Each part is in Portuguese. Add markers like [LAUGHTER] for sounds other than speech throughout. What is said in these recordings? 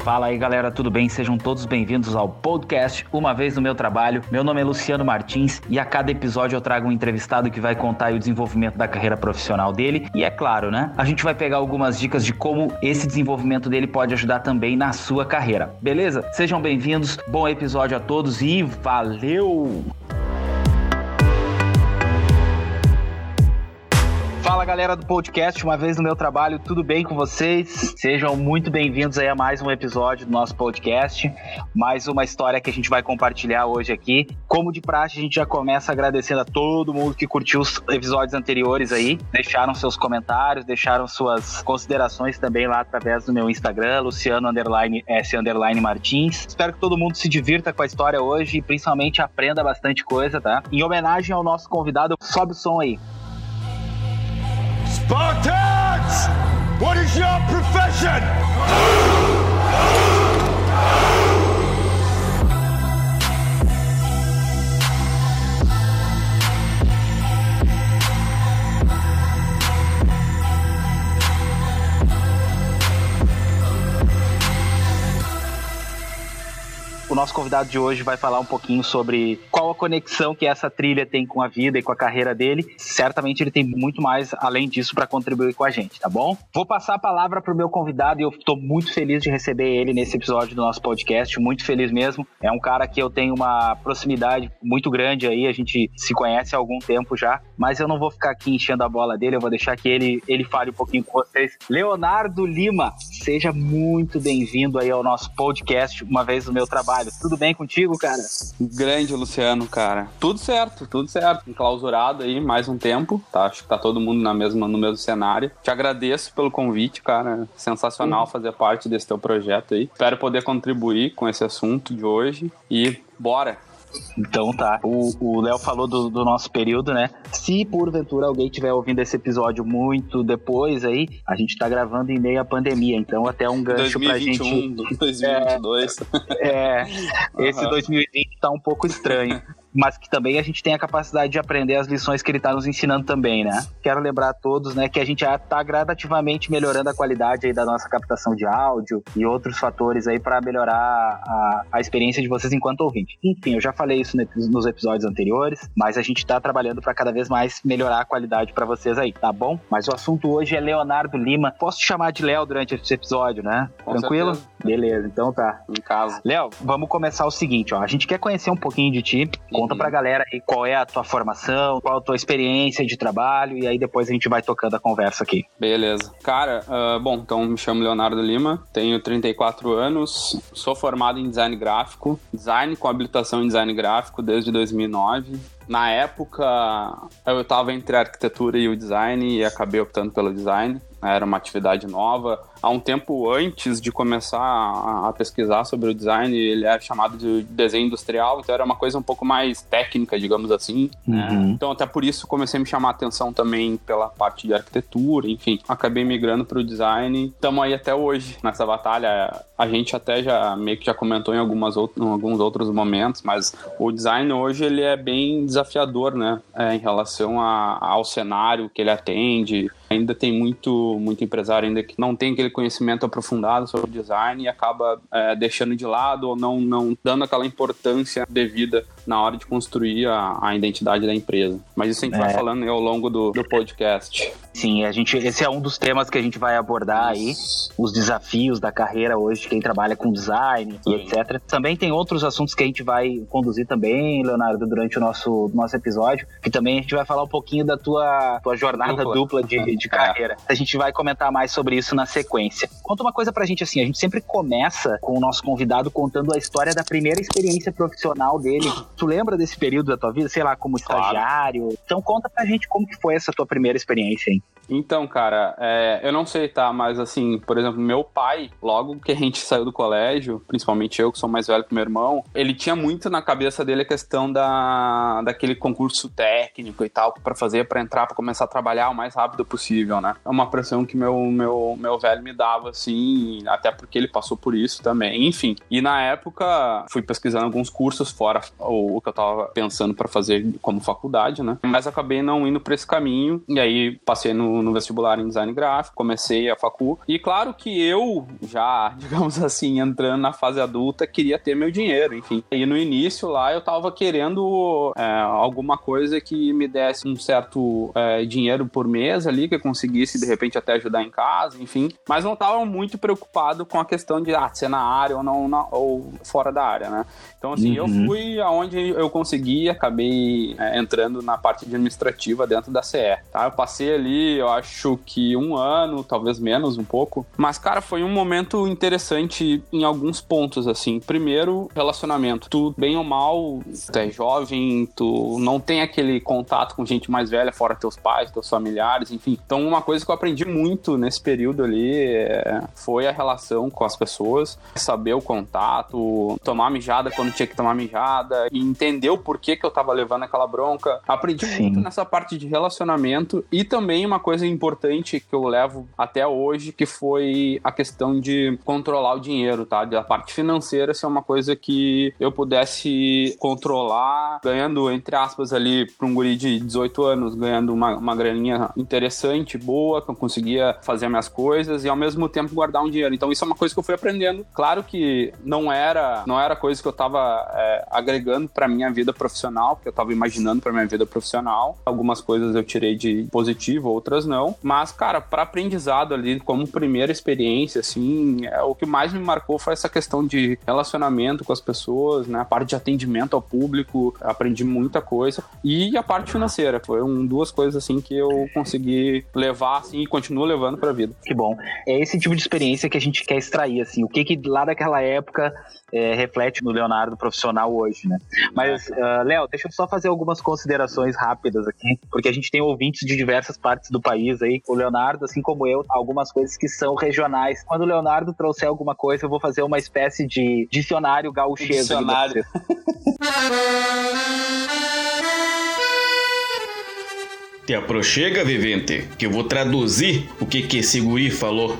Fala aí galera, tudo bem? Sejam todos bem-vindos ao podcast Uma Vez no Meu Trabalho. Meu nome é Luciano Martins e a cada episódio eu trago um entrevistado que vai contar o desenvolvimento da carreira profissional dele. E é claro, né? A gente vai pegar algumas dicas de como esse desenvolvimento dele pode ajudar também na sua carreira. Beleza? Sejam bem-vindos, bom episódio a todos e valeu! Fala galera do podcast, uma vez no meu trabalho, tudo bem com vocês? Sejam muito bem-vindos aí a mais um episódio do nosso podcast, mais uma história que a gente vai compartilhar hoje aqui. Como de praxe, a gente já começa agradecendo a todo mundo que curtiu os episódios anteriores aí, deixaram seus comentários, deixaram suas considerações também lá através do meu Instagram, Luciano S Martins. Espero que todo mundo se divirta com a história hoje e principalmente aprenda bastante coisa, tá? Em homenagem ao nosso convidado, sobe o som aí. Spartans! What is your profession? O nosso convidado de hoje vai falar um pouquinho sobre qual a conexão que essa trilha tem com a vida e com a carreira dele. Certamente ele tem muito mais além disso para contribuir com a gente, tá bom? Vou passar a palavra para o meu convidado e eu estou muito feliz de receber ele nesse episódio do nosso podcast, muito feliz mesmo. É um cara que eu tenho uma proximidade muito grande aí, a gente se conhece há algum tempo já, mas eu não vou ficar aqui enchendo a bola dele, eu vou deixar que ele, ele fale um pouquinho com vocês. Leonardo Lima, seja muito bem-vindo aí ao nosso podcast, uma vez no meu trabalho. Tudo bem contigo, cara? Grande, Luciano, cara. Tudo certo, tudo certo. Enclausurado aí mais um tempo, tá? Acho que tá todo mundo na mesma, no mesmo cenário. Te agradeço pelo convite, cara. Sensacional uhum. fazer parte desse teu projeto aí. Espero poder contribuir com esse assunto de hoje e bora! Então tá. O Léo falou do, do, nosso período, né? Se porventura alguém estiver ouvindo esse episódio muito depois aí, a gente tá gravando em meio à pandemia, então até um gancho 2021, pra gente. 2022. É, é esse uhum. 2020 tá um pouco estranho mas que também a gente tem a capacidade de aprender as lições que ele está nos ensinando também, né? Quero lembrar a todos, né, que a gente já está gradativamente melhorando a qualidade aí da nossa captação de áudio e outros fatores aí para melhorar a, a experiência de vocês enquanto ouvinte. Enfim, eu já falei isso nos episódios anteriores, mas a gente está trabalhando para cada vez mais melhorar a qualidade para vocês aí, tá bom? Mas o assunto hoje é Leonardo Lima. Posso te chamar de Léo durante esse episódio, né? Com Tranquilo? Certeza. Beleza, então tá. Em casa. Léo, vamos começar o seguinte, ó. A gente quer conhecer um pouquinho de ti. Conta pra galera aí qual é a tua formação, qual a tua experiência de trabalho, e aí depois a gente vai tocando a conversa aqui. Beleza. Cara, uh, bom, então me chamo Leonardo Lima, tenho 34 anos, sou formado em design gráfico, design com habilitação em design gráfico desde 2009. Na época, eu estava entre a arquitetura e o design e acabei optando pelo design. Era uma atividade nova, há um tempo antes de começar a, pesquisar sobre o design, ele era chamado de desenho industrial, então era uma coisa um pouco mais técnica, digamos assim. Né? Uhum. Então, até por isso, comecei a me chamar a atenção também pela parte de arquitetura, enfim. Acabei migrando para o design. Estamos aí até hoje nessa batalha. A gente até já meio que já comentou em, algumas em alguns outros momentos, mas o design hoje ele é bem desafiador, né? É, em relação a, ao cenário que ele atende. Ainda tem muito, muito empresário ainda que não tem aquele conhecimento aprofundado sobre design e acaba é, deixando de lado ou não, não dando aquela importância devida na hora de construir a, a identidade da empresa. Mas isso a gente é. vai falando ao longo do, do podcast. Sim, a gente, esse é um dos temas que a gente vai abordar aí, os desafios da carreira hoje, quem trabalha com design Sim. e etc. Também tem outros assuntos que a gente vai conduzir também, Leonardo, durante o nosso, nosso episódio, que também a gente vai falar um pouquinho da tua, tua jornada dupla, dupla de, de [LAUGHS] carreira. É. A gente vai comentar mais sobre isso na sequência. Conta uma coisa pra gente assim, a gente sempre começa com o nosso convidado contando a história da primeira experiência profissional dele. Tu lembra desse período da tua vida, sei lá, como claro. estagiário? Então conta pra gente como que foi essa tua primeira experiência, hein? Então, cara, é, eu não sei, tá? Mas assim, por exemplo, meu pai, logo que a gente [LAUGHS] saiu do colégio, principalmente eu, que sou mais velho que meu irmão, ele tinha muito na cabeça dele a questão da, daquele concurso técnico e tal, para fazer, para entrar, para começar a trabalhar o mais rápido possível, né? É uma pressão que meu, meu, meu velho me dava, assim, até porque ele passou por isso também, enfim. E na época, fui pesquisando alguns cursos fora o, que eu tava pensando para fazer como faculdade, né? Mas acabei não indo para esse caminho, e aí passei passei no, no, vestibular em design gráfico, comecei a facu. E claro que eu, já, [LAUGHS] digamos assim, entrando na fase adulta, queria ter meu dinheiro, enfim. E no início lá eu tava querendo é, alguma coisa que me desse um certo é, dinheiro por mês ali, que eu conseguisse de repente até ajudar em casa, enfim. Mas não tava muito preocupado com a questão de ah, ser na área ou não na, ou fora da área, né? Então, assim, uhum. eu fui aonde eu consegui, acabei é, entrando na parte administrativa dentro da CE, tá? Eu passei ali, eu acho que um ano, talvez menos um pouco. Mas, cara, foi um momento interessante em alguns pontos, assim. Primeiro, relacionamento. Tu, bem ou mal, tu é jovem, tu não tem aquele contato com gente mais velha, fora teus pais, teus familiares, enfim. Então, uma coisa que eu aprendi muito nesse período ali foi a relação com as pessoas, saber o contato, tomar mijada quando tinha que tomar mijada, e entender o porquê que eu tava levando aquela bronca. Aprendi Sim. muito nessa parte de relacionamento e também uma coisa importante que eu levo até hoje, que foi a questão de controlar o dinheiro, tá? Da parte financeira ser uma coisa que eu pudesse controlar, ganhando, entre aspas, ali, para um guri de 18 anos, ganhando uma, uma graninha interessante, boa, que eu conseguia fazer minhas coisas e ao mesmo tempo guardar um dinheiro. Então isso é uma coisa que eu fui aprendendo. Claro que não era, não era coisa que eu tava é, agregando para minha vida profissional, que eu estava imaginando para minha vida profissional. Algumas coisas eu tirei de positivo, outras não. Mas, cara, para aprendizado ali, como primeira experiência, assim, é, o que mais me marcou foi essa questão de relacionamento com as pessoas, né? A parte de atendimento ao público, aprendi muita coisa. E a parte financeira, foram duas coisas assim que eu consegui levar assim e continuo levando para a vida. Que bom. É esse tipo de experiência que a gente quer extrair, assim. O que que lá daquela época é, reflete no Leonardo profissional hoje, né? Mas, uh, Léo, deixa eu só fazer algumas considerações rápidas aqui, porque a gente tem ouvintes de diversas partes do país aí. O Leonardo, assim como eu, algumas coisas que são regionais. Quando o Leonardo trouxer alguma coisa, eu vou fazer uma espécie de dicionário gaúchês. Dicionário. [LAUGHS] Te aproxega, vivente, que eu vou traduzir o que que esse guri falou.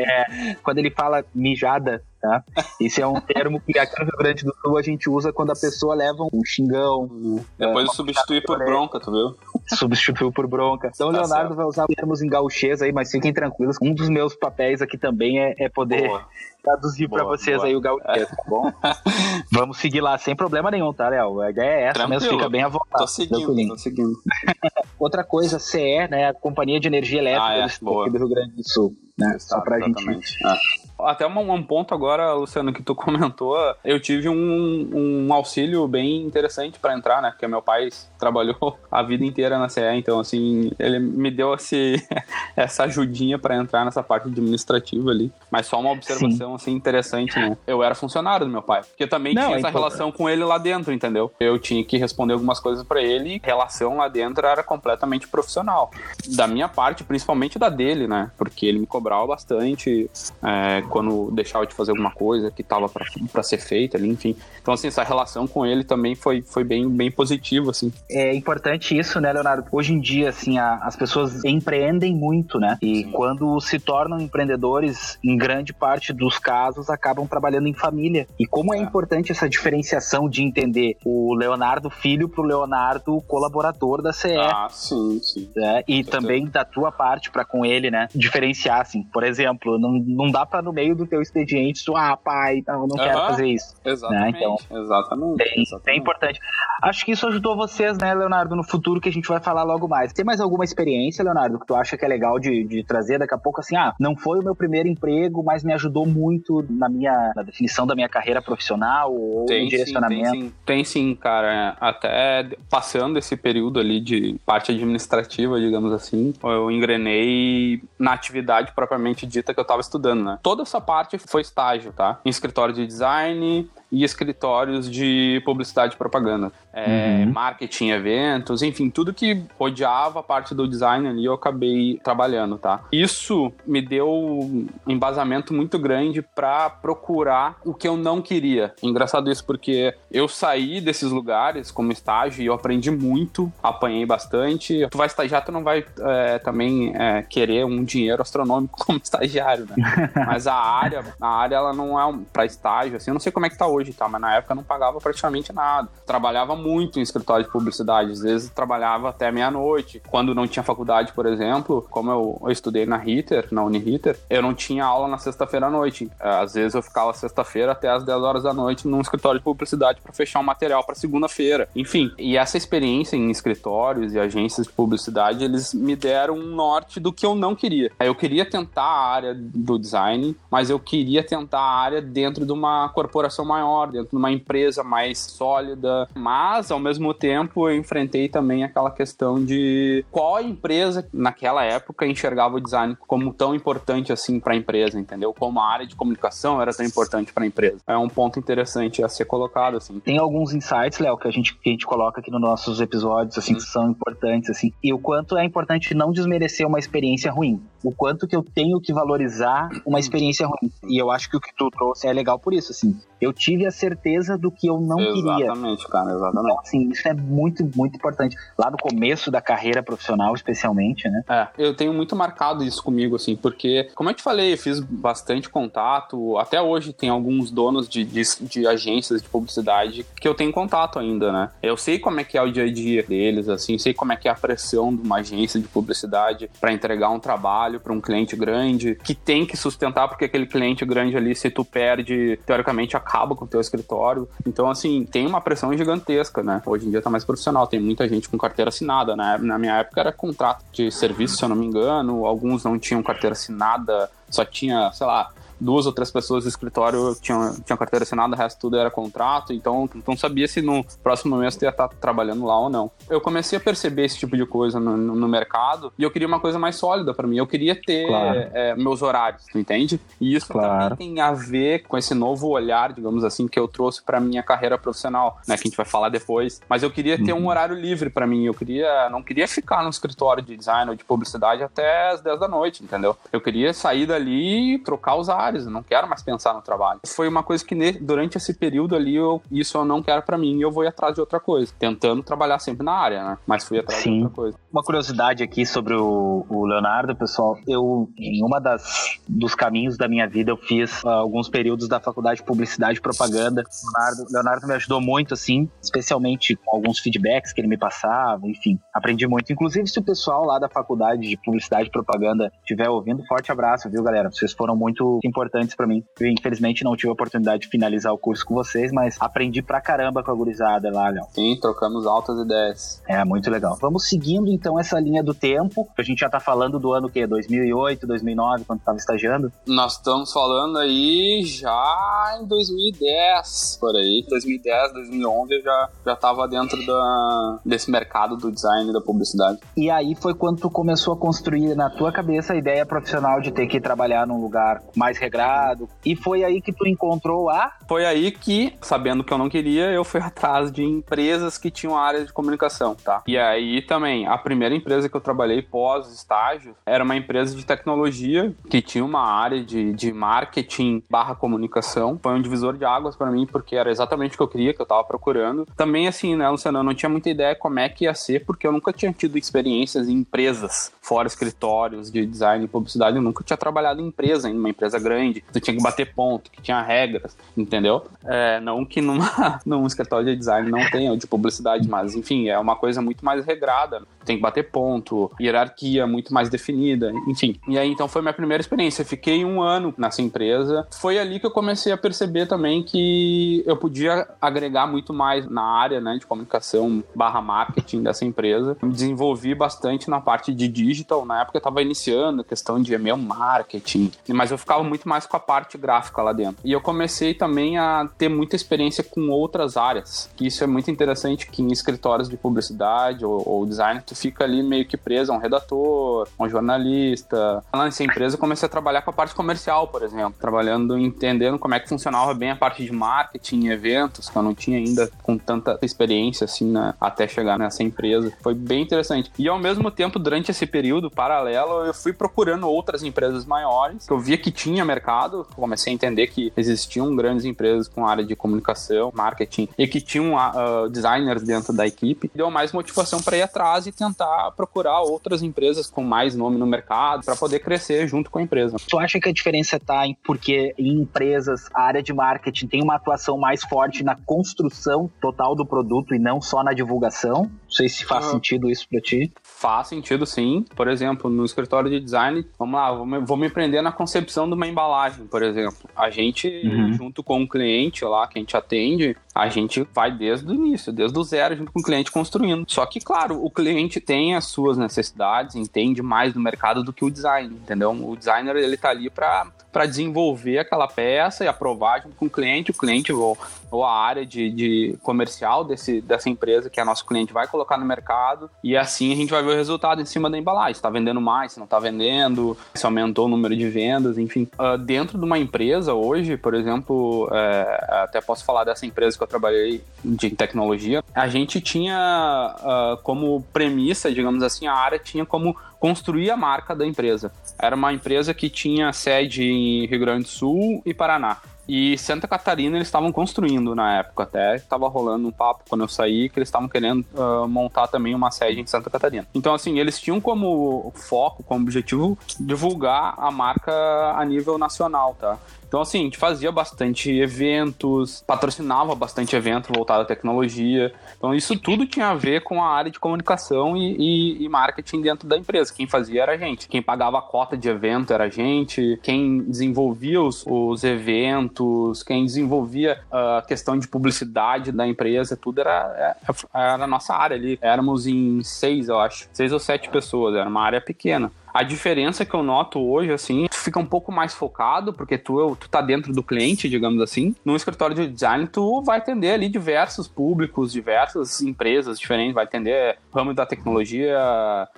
É, quando ele fala mijada, tá? Esse é um termo que aqui no Rio Grande do Sul a gente usa quando a pessoa leva um xingão. Depois é, substituir por bronca, tu viu? Substituiu por bronca. Então o tá Leonardo certo. vai usar termos em gauchês aí, mas fiquem tranquilos. Um dos meus papéis aqui também é, é poder boa. traduzir para vocês boa. aí o gauchês, tá bom? [LAUGHS] Vamos seguir lá sem problema nenhum, tá, Léo? A ideia é essa Tranquilo. mesmo, fica bem à vontade. Tô seguindo, tô seguindo. [LAUGHS] Outra coisa, CE, né, a Companhia de Energia Elétrica ah, é, do Rio Grande do Sul né? Só pra exatamente. gente. É. Até um, um, ponto agora, Luciano, que tu [LAUGHS] comentou, eu tive um, um auxílio bem interessante para entrar, né? Porque meu pai trabalhou [LAUGHS] a vida inteira na CE, então assim, ele me deu esse, [LAUGHS] essa ajudinha para entrar nessa parte administrativa ali. Mas só uma observação Sim. assim interessante, né? Eu era funcionário do meu pai, porque também Não, tinha é essa relação com ele lá dentro, entendeu? Eu tinha que responder algumas coisas para ele, e relação lá dentro era completamente profissional. Da minha parte, principalmente da dele, né? Porque ele me cobrava bastante é, quando deixava de fazer alguma coisa que tava para ser feita ali, enfim. Então assim, essa relação com ele também foi, foi bem, bem positiva, assim é importante isso, né, Leonardo? Hoje em dia, assim, a, as pessoas empreendem muito, né? E Sim. quando se tornam empreendedores, em grande parte dos casos, acabam trabalhando em família. E como é, é importante essa diferenciação de entender o Leonardo filho pro Leonardo colaborador da CE. Ah, sim, sim. É, e também da tua parte para com ele, né? Diferenciar, assim. Por exemplo, não, não dá para no meio do teu expediente, tu, ah, pai, não, não quero fazer isso. Exatamente. Né? Então, exatamente, bem, exatamente. bem importante. Acho que isso ajudou vocês né, Leonardo, no futuro que a gente vai falar logo mais. Tem mais alguma experiência, Leonardo, que tu acha que é legal de, de trazer daqui a pouco? Assim, ah, não foi o meu primeiro emprego, mas me ajudou muito na minha na definição da minha carreira profissional ou tem, no direcionamento? Sim, tem, sim. tem sim, cara. Até passando esse período ali de parte administrativa, digamos assim, eu engrenei na atividade propriamente dita que eu estava estudando, né? Toda essa parte foi estágio, tá? Em escritório de design, e escritórios de publicidade e propaganda. É, uhum. Marketing, eventos, enfim, tudo que rodeava a parte do design ali eu acabei trabalhando, tá? Isso me deu um embasamento muito grande para procurar o que eu não queria. Engraçado isso porque eu saí desses lugares como estágio e eu aprendi muito, apanhei bastante. Tu vai estagiar, tu não vai é, também é, querer um dinheiro astronômico [LAUGHS] como estagiário, né? [LAUGHS] Mas a área, a área ela não é um, para estágio, assim, eu não sei como é que tá hoje hoje, tá? Mas na época não pagava praticamente nada. Trabalhava muito em escritório de publicidade, às vezes trabalhava até meia-noite. Quando não tinha faculdade, por exemplo, como eu, eu estudei na Ritter, na Uniriter, eu não tinha aula na sexta-feira à noite. Às vezes eu ficava sexta-feira até as 10 horas da noite num escritório de publicidade para fechar um material para segunda-feira. Enfim, e essa experiência em escritórios e agências de publicidade, eles me deram um norte do que eu não queria. Eu queria tentar a área do design, mas eu queria tentar a área dentro de uma corporação maior, dentro de uma empresa mais sólida. Mas, ao mesmo tempo, eu enfrentei também aquela questão de qual empresa naquela época enxergava o design como tão importante assim para a empresa, entendeu? Como a área de comunicação era tão importante para a empresa. É um ponto interessante a ser colocado assim. Tem alguns insights, Léo, que a gente que a gente coloca aqui nos nossos episódios assim que são importantes assim. E o quanto é importante não desmerecer uma experiência ruim. O quanto que eu tenho que valorizar uma experiência ruim. E eu acho que o que tu trouxe é legal por isso, assim. Eu tive a certeza do que eu não exatamente, queria. Exatamente, cara, exatamente. Então, assim, isso é muito, muito importante. Lá no começo da carreira profissional, especialmente, né? É, eu tenho muito marcado isso comigo, assim, porque, como eu te falei, eu fiz bastante contato. Até hoje tem alguns donos de, de, de agências de publicidade que eu tenho contato ainda, né? Eu sei como é que é o dia a dia deles, assim, sei como é que é a pressão de uma agência de publicidade para entregar um trabalho para um cliente grande, que tem que sustentar, porque aquele cliente grande ali, se tu perde, teoricamente, acaba com teu escritório. Então, assim, tem uma pressão gigantesca, né? Hoje em dia tá mais profissional, tem muita gente com carteira assinada, né? Na minha época era contrato de serviço, se eu não me engano, alguns não tinham carteira assinada, só tinha, sei lá, duas ou três pessoas do escritório tinham, tinham carteira assinada, o resto tudo era contrato, então não sabia se no próximo mês tu ia estar trabalhando lá ou não. Eu comecei a perceber esse tipo de coisa no, no, no mercado e eu queria uma coisa mais sólida para mim. Eu queria ter claro. é, meus horários, tu entende? E isso claro. também tem a ver com esse novo olhar, digamos assim, que eu trouxe para minha carreira profissional, né, que a gente vai falar depois. Mas eu queria ter uhum. um horário livre para mim. Eu queria, não queria ficar no escritório de design ou de publicidade até as 10 da noite, entendeu? Eu queria sair dali e trocar os áreas eu não quero mais pensar no trabalho. Foi uma coisa que durante esse período ali, eu, isso eu não quero para mim e eu vou atrás de outra coisa, tentando trabalhar sempre na área, né? Mas fui atrás Sim. de outra coisa. Uma curiosidade aqui sobre o, o Leonardo, pessoal, eu, em uma das dos caminhos da minha vida, eu fiz uh, alguns períodos da faculdade de publicidade e propaganda. O Leonardo, Leonardo me ajudou muito, assim, especialmente com alguns feedbacks que ele me passava, enfim, aprendi muito. Inclusive, se o pessoal lá da faculdade de publicidade e propaganda estiver ouvindo, forte abraço, viu, galera? Vocês foram muito importantes para mim. Eu, infelizmente, não tive a oportunidade de finalizar o curso com vocês, mas aprendi pra caramba com a gurizada lá, Léo. Sim, trocamos altas ideias. É, muito legal. Vamos seguindo, então, essa linha do tempo. A gente já tá falando do ano que 2008, 2009, quando tava estagiando? Nós estamos falando aí já em 2010, por aí. 2010, 2011 eu já, já tava dentro da, desse mercado do design e da publicidade. E aí foi quando tu começou a construir na tua cabeça a ideia profissional de ter que trabalhar num lugar mais regrado. E foi aí que tu encontrou a. Foi aí que, sabendo que eu não queria, eu fui atrás de empresas que tinham área de comunicação, tá? E aí também, a primeira empresa que eu trabalhei pós-estágio era uma empresa de tecnologia que tinha uma área de, de marketing barra comunicação. Foi um divisor de águas para mim, porque era exatamente o que eu queria, que eu tava procurando. Também, assim, né, Luciano, eu não tinha muita ideia como é que ia ser, porque eu nunca tinha tido experiências em empresas, fora escritórios de design e publicidade. Eu nunca tinha trabalhado em empresa, em uma empresa grande grande, tu tinha que bater ponto, que tinha regras, entendeu? É, não que numa, [LAUGHS] num escritório de design não tenha de publicidade, mas enfim, é uma coisa muito mais regrada. Tem que bater ponto, hierarquia muito mais definida, enfim. E aí então foi minha primeira experiência. Fiquei um ano nessa empresa. Foi ali que eu comecei a perceber também que eu podia agregar muito mais na área né, de comunicação barra marketing dessa empresa. Me desenvolvi bastante na parte de digital. Na época eu estava iniciando a questão de e-mail marketing, mas eu ficava muito mais com a parte gráfica lá dentro. E eu comecei também a ter muita experiência com outras áreas, que isso é muito interessante, que em escritórios de publicidade ou, ou design, tu fica ali meio que preso a um redator, a um jornalista. Lá nessa empresa eu comecei a trabalhar com a parte comercial, por exemplo, trabalhando, entendendo como é que funcionava bem a parte de marketing eventos, que eu não tinha ainda com tanta experiência assim, né, até chegar nessa empresa. Foi bem interessante. E ao mesmo tempo, durante esse período paralelo, eu fui procurando outras empresas maiores, que eu via que tinha mercado mercado, comecei a entender que existiam grandes empresas com área de comunicação, marketing e que tinham uh, designers dentro da equipe. Deu mais motivação para ir atrás e tentar procurar outras empresas com mais nome no mercado para poder crescer junto com a empresa. Tu acha que a diferença está em porque em empresas a área de marketing tem uma atuação mais forte na construção total do produto e não só na divulgação? Não sei se faz uhum. sentido isso para ti. Faz sentido, sim. Por exemplo, no escritório de design, vamos lá, vou me, vou me prender na concepção de uma embalagem, por exemplo. A gente, uhum. junto com o cliente lá, que a gente atende, a gente vai desde o início, desde o zero, junto com o cliente construindo. Só que, claro, o cliente tem as suas necessidades, entende mais do mercado do que o design, entendeu? O designer, ele tá ali para para desenvolver aquela peça e aprovar junto com o cliente, o cliente ou, ou a área de, de comercial desse, dessa empresa que é nosso cliente vai colocar no mercado e assim a gente vai ver o resultado em cima da embalagem. Está vendendo mais, se não está vendendo, se aumentou o número de vendas, enfim. Uh, dentro de uma empresa hoje, por exemplo, é, até posso falar dessa empresa que eu trabalhei de tecnologia, a gente tinha uh, como premissa, digamos assim, a área tinha como construir a marca da empresa. Era uma empresa que tinha sede em Rio Grande do Sul e Paraná. E Santa Catarina eles estavam construindo na época, até estava rolando um papo quando eu saí que eles estavam querendo uh, montar também uma sede em Santa Catarina. Então, assim, eles tinham como foco, como objetivo, divulgar a marca a nível nacional, tá? Então, assim, a gente fazia bastante eventos, patrocinava bastante evento voltado à tecnologia. Então, isso tudo tinha a ver com a área de comunicação e, e, e, marketing dentro da empresa. Quem fazia era a gente. Quem pagava a cota de evento era a gente. Quem desenvolvia os, os eventos, quem desenvolvia a questão de publicidade da empresa, tudo era, era, era a nossa área ali. Éramos em seis, eu acho. Seis ou sete pessoas. Era uma área pequena. A diferença que eu noto hoje, assim, tu fica um pouco mais focado, porque tu, tu tá dentro do cliente, digamos assim. No escritório de design, tu vai atender ali diversos públicos, diversas empresas diferentes, vai atender o ramo da tecnologia,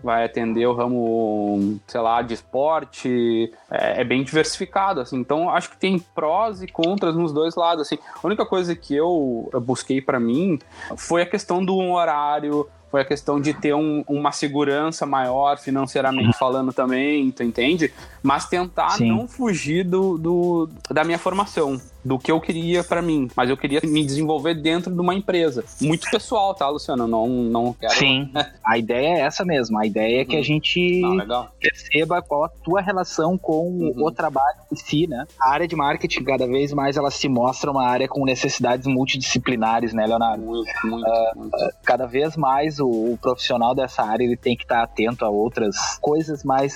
vai atender o ramo, sei lá, de esporte, é, é bem diversificado, assim. Então, acho que tem prós e contras nos dois lados, assim. A única coisa que eu busquei para mim foi a questão do horário, foi a questão de ter um, uma segurança maior financeiramente falando também, tu entende? Mas tentar Sim. não fugir do, do, da minha formação do que eu queria para mim, mas eu queria me desenvolver dentro de uma empresa. Muito pessoal, tá, Luciano? Não, não quero. Sim, [LAUGHS] a ideia é essa mesmo. A ideia é que a uhum. gente não, perceba qual a tua relação com uhum. o trabalho em si, né? A área de marketing, cada vez mais, ela se mostra uma área com necessidades multidisciplinares, né, Leonardo? Muito, muito. Uh, muito. Cada vez mais o, o, profissional dessa área ele tem que estar atento a outras coisas mais,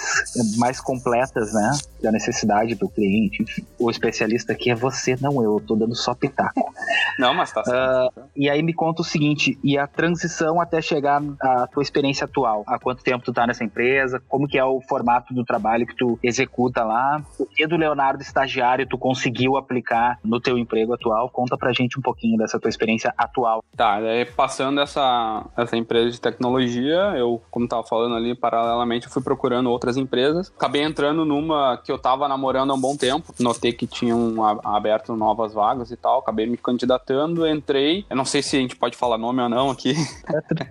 mais completas, né? Da necessidade do cliente. O especialista aqui é você não eu, eu tô dando só pitaco. [LAUGHS] Não, mas tá certo. Uh, e aí me conta o seguinte, e a transição até chegar à tua experiência atual? Há quanto tempo tu tá nessa empresa? Como que é o formato do trabalho que tu executa lá? O que do Leonardo estagiário tu conseguiu aplicar no teu emprego atual? Conta pra gente um pouquinho dessa tua experiência atual. Tá, daí passando essa, essa empresa de tecnologia, eu, como tava falando ali, paralelamente eu fui procurando outras empresas. Acabei entrando numa que eu tava namorando há um bom tempo. Notei que tinham aberto aberto novas vagas e tal, acabei me candidatando, entrei. Eu não sei se a gente pode falar nome ou não aqui.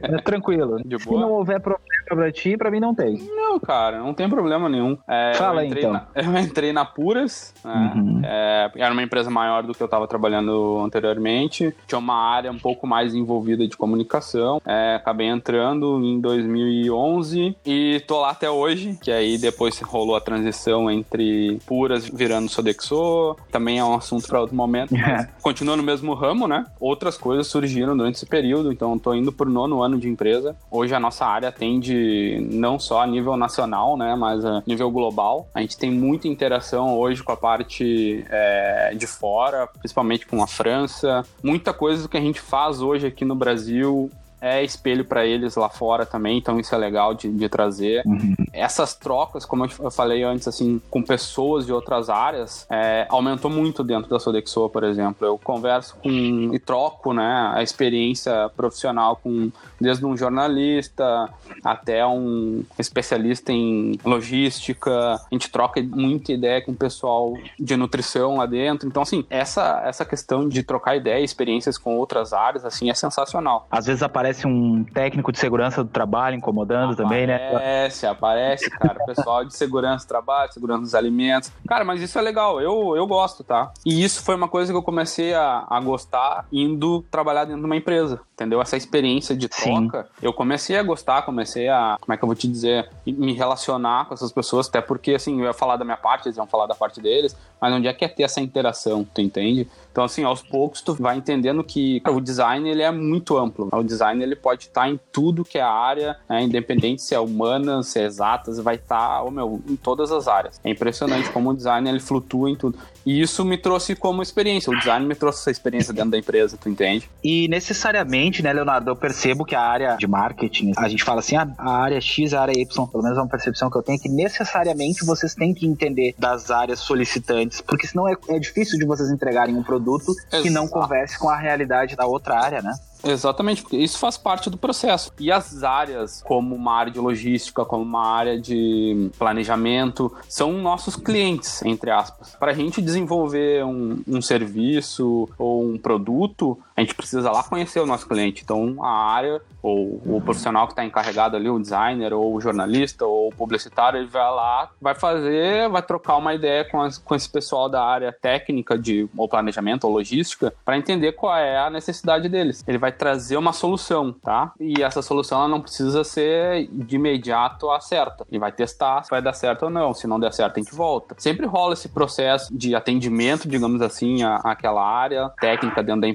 É, é tranquilo. Se não houver problema pra ti, pra mim não tem. Não, cara, não tem problema nenhum. É, Fala eu então. Na, [LAUGHS] eu entrei na Puras, né? uhum. é, era uma empresa maior do que eu tava trabalhando anteriormente. Tinha uma área um pouco mais envolvida de comunicação. É, acabei entrando em 2011 e tô lá até hoje, que aí depois rolou a transição entre Puras virando Sodexo. Também é um assunto assunto para outro momento. É. Continua no mesmo ramo, né? Outras coisas surgiram durante esse período, então estou indo por nono ano de empresa. Hoje a nossa área atende não só a nível nacional, né? Mas a nível global. A gente tem muita interação hoje com a parte é, de fora, principalmente com a França. Muita coisa que a gente faz hoje aqui no Brasil é espelho para eles lá fora também, então isso é legal de, de trazer. Uhum. Essas trocas, como eu falei antes, assim, com pessoas de outras áreas, é, aumentou muito dentro da Sodexo, por exemplo. Eu converso com e troco, né, a experiência profissional com desde um jornalista até um especialista em logística. A gente troca muita ideia com o pessoal de nutrição lá dentro. Então, assim, essa, essa questão de trocar ideia, experiências com outras áreas, assim, é sensacional. Às vezes aparece aparece um técnico de segurança do trabalho incomodando aparece, também, né? Aparece, aparece, cara. Pessoal de segurança do trabalho, segurança dos alimentos. Cara, mas isso é legal, eu, eu gosto, tá? E isso foi uma coisa que eu comecei a, a gostar indo trabalhar dentro de uma empresa, entendeu? Essa experiência de troca, Sim. eu comecei a gostar, comecei a, como é que eu vou te dizer, me relacionar com essas pessoas, até porque, assim, eu ia falar da minha parte, eles iam falar da parte deles, mas onde é que é ter essa interação, tu entende? Então, assim, aos poucos tu vai entendendo que o design ele é muito amplo. O design ele pode estar em tudo que é área, né? independente se é humana, se é exatas, vai estar, oh, meu, em todas as áreas. É impressionante como o design ele flutua em tudo. E isso me trouxe como experiência. O design me trouxe essa experiência dentro da empresa, tu entende? E necessariamente, né, Leonardo, eu percebo que a área de marketing, a gente fala assim, ah, a área X, a área Y, pelo menos é uma percepção que eu tenho, que necessariamente vocês têm que entender das áreas solicitantes, porque senão é, é difícil de vocês entregarem um produto Exato. que não converse com a realidade da outra área, né? Exatamente, porque isso faz parte do processo. E as áreas, como uma área de logística, como uma área de planejamento, são nossos clientes, entre aspas. Para a gente desenvolver um, um serviço ou um produto, a gente precisa lá conhecer o nosso cliente. Então, a área, ou o profissional que está encarregado ali, o designer, ou o jornalista, ou o publicitário, ele vai lá, vai fazer, vai trocar uma ideia com, as, com esse pessoal da área técnica de ou planejamento ou logística para entender qual é a necessidade deles. Ele vai trazer uma solução, tá? E essa solução ela não precisa ser de imediato a certa. Ele vai testar se vai dar certo ou não. Se não der certo, a gente volta. Sempre rola esse processo de atendimento, digamos assim, à, àquela área técnica dentro da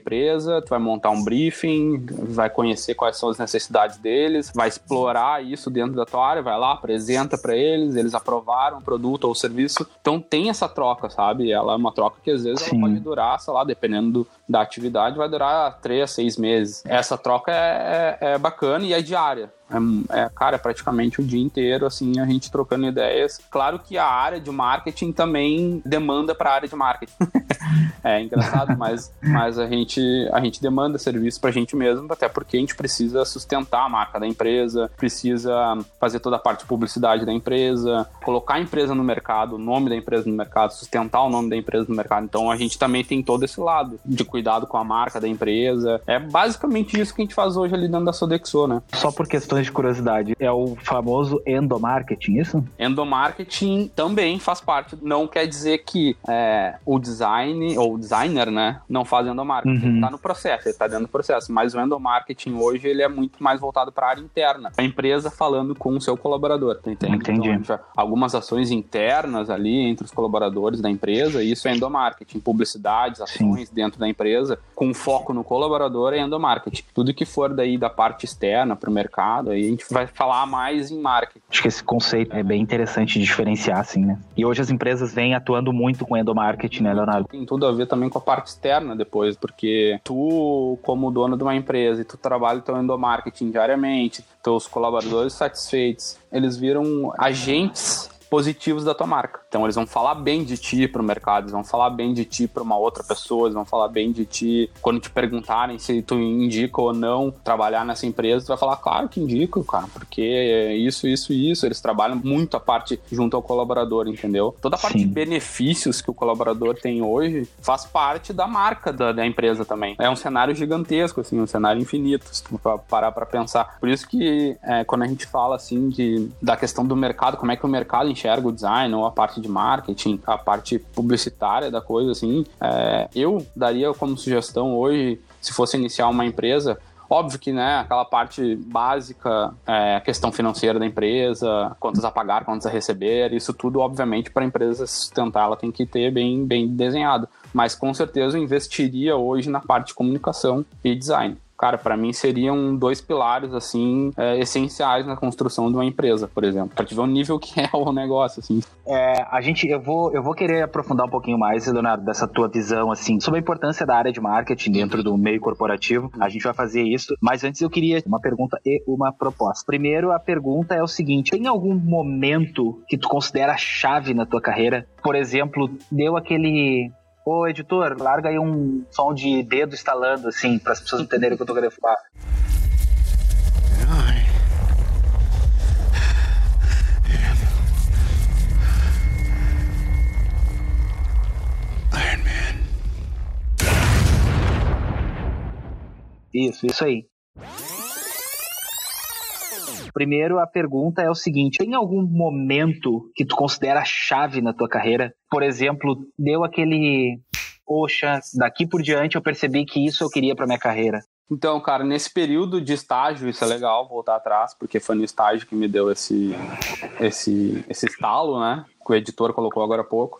empresa. Tu vai montar um briefing, vai conhecer quais são as necessidades deles, vai explorar isso dentro da tua área, vai lá, apresenta para eles, eles aprovaram o produto ou o serviço. Então tem essa troca, sabe? Ela é uma troca que às vezes ela pode durar, sei lá, dependendo do, da atividade, vai durar três, seis meses. Essa troca é, é, é bacana e é diária. É, é, cara, praticamente o dia inteiro, assim, a gente trocando ideias. Claro que a área de marketing também demanda para a área de marketing. [LAUGHS] é engraçado, [LAUGHS] mas, mas a, gente, a gente demanda serviço para a gente mesmo, até porque a gente precisa sustentar a marca da empresa, precisa fazer toda a parte de publicidade da empresa, colocar a empresa no mercado, o nome da empresa no mercado, sustentar o nome da empresa no mercado. Então a gente também tem todo esse lado de cuidado com a marca da empresa. É basicamente isso que a gente faz hoje ali dentro da Sodexo, né? Só por questões de curiosidade, é o famoso endomarketing, isso? Endomarketing também faz parte. Não quer dizer que é, o design ou o designer, né, não faz endomarketing. Uhum. Ele tá no processo, ele tá dentro do processo. Mas o endomarketing hoje ele é muito mais voltado para a área interna. A empresa falando com o seu colaborador, tá entendendo? Entendi. Então, algumas ações internas ali entre os colaboradores da empresa, isso é endomarketing. Publicidades, ações Sim. dentro da empresa, com foco no colaborador é endomarketing. Tudo que for daí da parte externa para o mercado, mercado. Aí a gente vai falar mais em marketing. Acho que esse conceito é bem interessante de diferenciar, assim, né? E hoje as empresas vêm atuando muito com endomarketing, né, Leonardo? Tem tudo a ver também com a parte externa depois, porque tu, como dono de uma empresa, e tu trabalha o teu endomarketing diariamente, teus colaboradores satisfeitos, eles viram agentes positivos da tua marca. Então eles vão falar bem de ti para o mercado, eles vão falar bem de ti para uma outra pessoa, eles vão falar bem de ti quando te perguntarem se tu indica ou não trabalhar nessa empresa, tu vai falar, claro que indico, cara, porque é isso, isso e isso. Eles trabalham muito a parte junto ao colaborador, entendeu? Toda a parte Sim. de benefícios que o colaborador tem hoje faz parte da marca da, da empresa também. É um cenário gigantesco, assim, um cenário infinito, se tu parar para pensar. Por isso que é, quando a gente fala assim de, da questão do mercado, como é que o mercado enxerga o design ou a parte de marketing, a parte publicitária da coisa, assim, é, eu daria como sugestão hoje, se fosse iniciar uma empresa, Óbvio que, né, aquela parte básica, é, questão financeira da empresa, quantas a pagar, quantas a receber, isso tudo, obviamente, para a empresa sustentar, ela tem que ter bem, bem desenhado. Mas com certeza eu investiria hoje na parte de comunicação e design cara, para mim seriam dois pilares, assim, é, essenciais na construção de uma empresa, por exemplo. Pra te ver o nível que é o negócio, assim. É, a gente, eu vou, eu vou querer aprofundar um pouquinho mais, Leonardo, dessa tua visão, assim, sobre a importância da área de marketing dentro do meio corporativo. A gente vai fazer isso, mas antes eu queria uma pergunta e uma proposta. Primeiro, a pergunta é o seguinte: tem algum momento que tu considera chave na tua carreira? Por exemplo, deu aquele Ô, editor, larga aí um som de dedo estalando, assim, para as pessoas entenderem o que eu tô querendo falar. Isso, isso aí. Primeiro, a pergunta é o seguinte: tem algum momento que tu considera chave na tua carreira? Por exemplo, deu aquele. Poxa, daqui por diante eu percebi que isso eu queria para minha carreira. Então, cara, nesse período de estágio, isso é legal voltar atrás, porque foi no estágio que me deu esse, esse, esse estalo, né? Que o editor colocou agora há pouco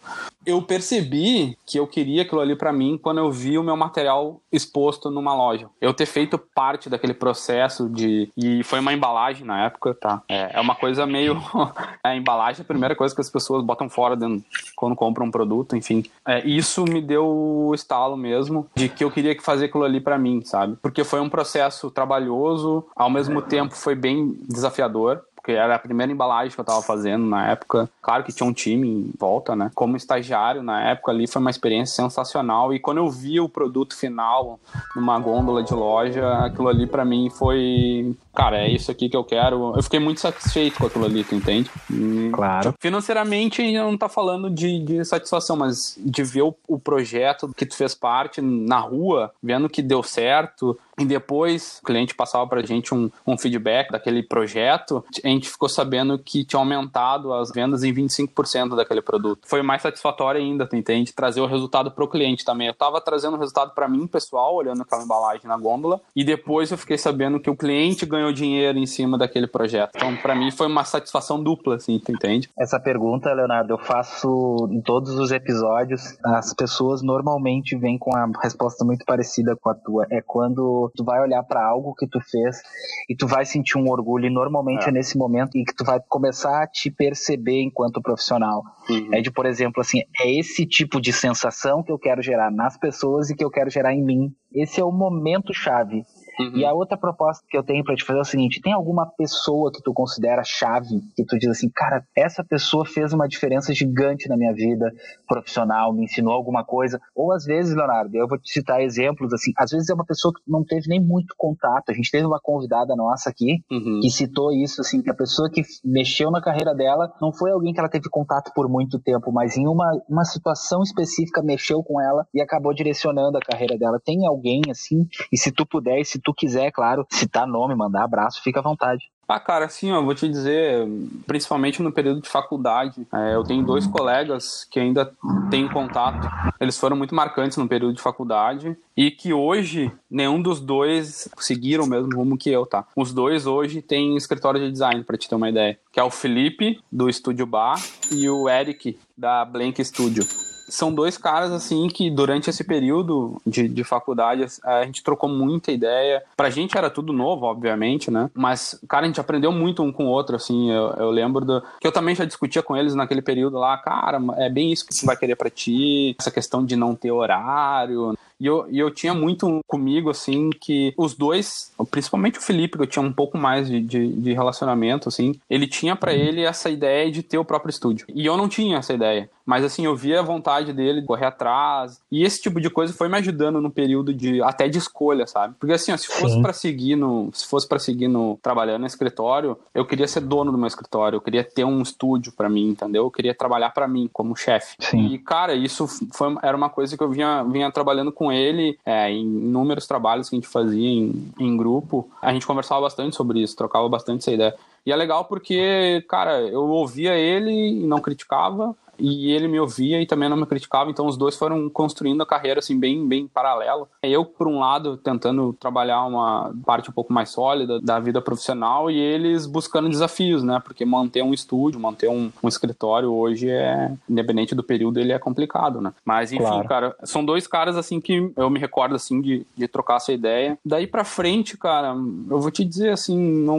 eu percebi que eu queria aquilo ali para mim quando eu vi o meu material exposto numa loja. Eu ter feito parte daquele processo de. E foi uma embalagem na época, tá? É, é uma coisa meio. [LAUGHS] a embalagem é a primeira coisa que as pessoas botam fora dentro, quando compram um produto, enfim. É, isso me deu o estalo mesmo de que eu queria fazer aquilo ali para mim, sabe? Porque foi um processo trabalhoso, ao mesmo tempo foi bem desafiador porque era a primeira embalagem que eu estava fazendo na época. Claro que tinha um time em volta, né? Como estagiário na época ali foi uma experiência sensacional. E quando eu vi o produto final numa gôndola de loja, aquilo ali para mim foi cara, é isso aqui que eu quero. Eu fiquei muito satisfeito com aquilo ali, tu entende? E, claro. Financeiramente, não tá falando de, de satisfação, mas de ver o, o, projeto que tu fez parte na rua, vendo que deu certo. E depois o cliente passava pra gente um, um feedback daquele projeto, a gente ficou sabendo que tinha aumentado as vendas em 25% daquele produto. Foi mais satisfatório ainda, tu entende? Trazer o resultado pro cliente também. Eu tava trazendo o resultado para mim, pessoal, olhando aquela embalagem na gôndola, e depois eu fiquei sabendo que o cliente ganhou ganhou dinheiro em cima daquele projeto. Então, para mim, foi uma satisfação dupla, assim, tu entende? Essa pergunta, Leonardo, eu faço em todos os episódios. As pessoas normalmente vêm com a resposta muito parecida com a tua. É quando tu vai olhar para algo que tu fez e tu vai sentir um orgulho, e normalmente é. é nesse momento em que tu vai começar a te perceber enquanto profissional. Uhum. É de, por exemplo, assim, é esse tipo de sensação que eu quero gerar nas pessoas e que eu quero gerar em mim. Esse é o momento chave. Uhum. E a outra proposta que eu tenho para te fazer é o seguinte: tem alguma pessoa que tu considera chave, que tu diz assim, cara, essa pessoa fez uma diferença gigante na minha vida profissional, me ensinou alguma coisa? Ou às vezes, Leonardo, eu vou te citar exemplos assim, às vezes é uma pessoa que não teve nem muito contato. A gente teve uma convidada nossa aqui uhum. que citou isso, assim, que a pessoa que mexeu na carreira dela não foi alguém que ela teve contato por muito tempo, mas em uma, uma situação específica mexeu com ela e acabou direcionando a carreira dela. Tem alguém assim? E se tu puder, e se tu tu quiser, claro, citar nome, mandar abraço, fica à vontade. Ah, cara, assim, ó, vou te dizer, principalmente no período de faculdade, é, eu tenho dois colegas que ainda têm contato. Eles foram muito marcantes no período de faculdade e que hoje nenhum dos dois seguiram o mesmo rumo que eu, tá? Os dois hoje têm escritório de design, para te ter uma ideia, que é o Felipe do Estúdio Bar e o Eric da Blank Studio são dois caras, assim, que durante esse período de, de faculdade a gente trocou muita ideia. Pra gente era tudo novo, obviamente, né? Mas, cara, a gente aprendeu muito um com o outro, assim. Eu, eu lembro do. que eu também já discutia com eles naquele período lá, cara, é bem isso que você vai querer pra ti, essa questão de não ter horário. E eu, e eu tinha muito comigo, assim, que os dois, principalmente o Felipe, que eu tinha um pouco mais de, de, de relacionamento, assim, ele tinha para uhum. ele essa ideia de ter o próprio estúdio. E eu não tinha essa ideia. Mas assim, eu via a vontade dele de correr atrás. E esse tipo de coisa foi me ajudando no período de até de escolha, sabe? Porque assim, ó, se fosse para seguir no, se fosse para seguir no trabalhando no escritório, eu queria ser dono do meu escritório, eu queria ter um estúdio para mim, entendeu? Eu queria trabalhar para mim como chefe. E cara, isso foi era uma coisa que eu vinha vinha trabalhando com ele é, em inúmeros trabalhos que a gente fazia em, em grupo. A gente conversava bastante sobre isso, trocava bastante essa ideia. E é legal porque, cara, eu ouvia ele e não criticava e ele me ouvia e também não me criticava, então os dois foram construindo a carreira assim bem bem paralela. Eu por um lado tentando trabalhar uma parte um pouco mais sólida da vida profissional e eles buscando desafios, né? Porque manter um estúdio, manter um, um escritório hoje é independente do período ele é complicado, né? Mas enfim, claro. cara, são dois caras assim que eu me recordo assim de, de trocar essa ideia. Daí para frente, cara, eu vou te dizer assim, não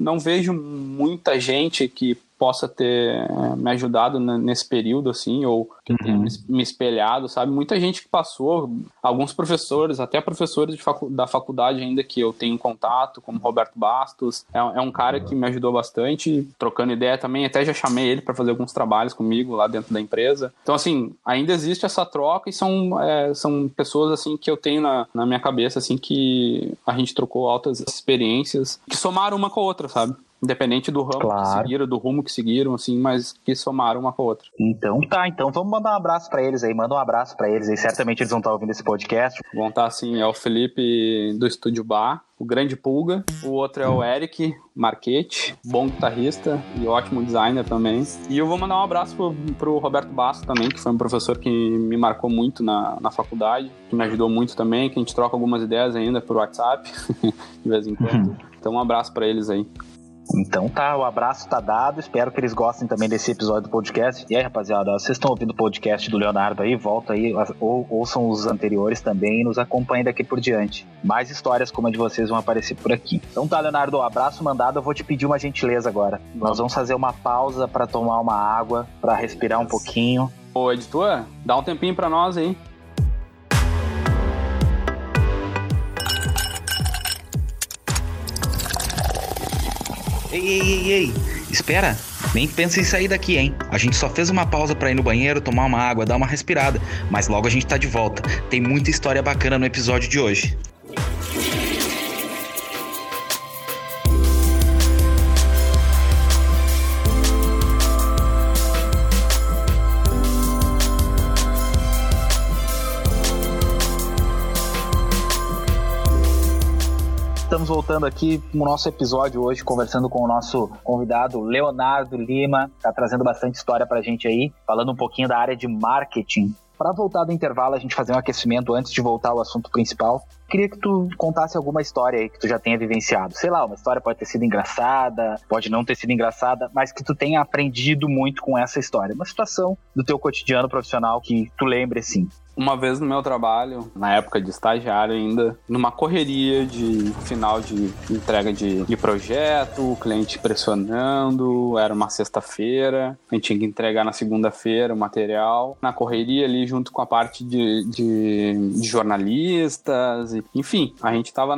não vejo muita gente que possa ter é, me ajudado nesse período, assim, ou que tenha uhum. me espelhado, sabe? Muita gente que passou, alguns professores, até professores facu da faculdade ainda que eu tenho contato, como Roberto Bastos, é, é, um cara que me ajudou bastante, trocando ideia também, até já chamei ele para fazer alguns trabalhos comigo lá dentro da empresa. Então, assim, ainda existe essa troca e são, é, são pessoas, assim, que eu tenho na, na minha cabeça, assim, que a gente trocou altas experiências que somaram uma com a outra, sabe? Independente do ramo Claro. que seguiram, do rumo que seguiram, assim, mas que somaram uma com a outra. Então tá, então vamos mandar um abraço pra eles aí, manda um abraço pra eles aí, certamente eles vão estar ouvindo esse podcast. Vão estar assim, é o Felipe do Estúdio Bar, o Grande Pulga, o outro é o Eric Marquete, bom guitarrista e ótimo designer também. E eu vou mandar um abraço pro, pro Roberto Basso também, que foi um professor que me marcou muito na, na faculdade, que me ajudou muito também, que a gente troca algumas ideias ainda por WhatsApp, [LAUGHS] de vez em quando. [LAUGHS] Então um abraço pra eles aí. Então tá, o abraço tá dado. Espero que eles gostem também desse episódio do podcast. E aí, rapaziada, vocês estão ouvindo o podcast do Leonardo aí? Volta aí, ou, ouçam os anteriores também e nos acompanhem daqui por diante. Mais histórias como a de vocês vão aparecer por aqui. Então tá, Leonardo, um abraço mandado. Eu vou te pedir uma gentileza agora. Nós vamos fazer uma pausa para tomar uma água, para respirar um pouquinho. Ô, editor, dá um tempinho pra nós aí. Ei, ei, ei, ei, espera. Nem pensa em sair daqui, hein? A gente só fez uma pausa pra ir no banheiro, tomar uma água, dar uma respirada, mas logo a gente tá de volta. Tem muita história bacana no episódio de hoje. Voltando aqui no nosso episódio hoje, conversando com o nosso convidado Leonardo Lima, tá trazendo bastante história pra gente aí, falando um pouquinho da área de marketing. Para voltar do intervalo, a gente fazer um aquecimento antes de voltar ao assunto principal. Queria que tu contasse alguma história aí que tu já tenha vivenciado. Sei lá, uma história pode ter sido engraçada, pode não ter sido engraçada, mas que tu tenha aprendido muito com essa história. Uma situação do teu cotidiano profissional que tu lembre assim. Uma vez no meu trabalho, na época de estagiário ainda, numa correria de final de entrega de, de projeto, o cliente pressionando, era uma sexta-feira, a gente tinha que entregar na segunda-feira o material, na correria ali junto com a parte de, de, de jornalistas, enfim, a gente estava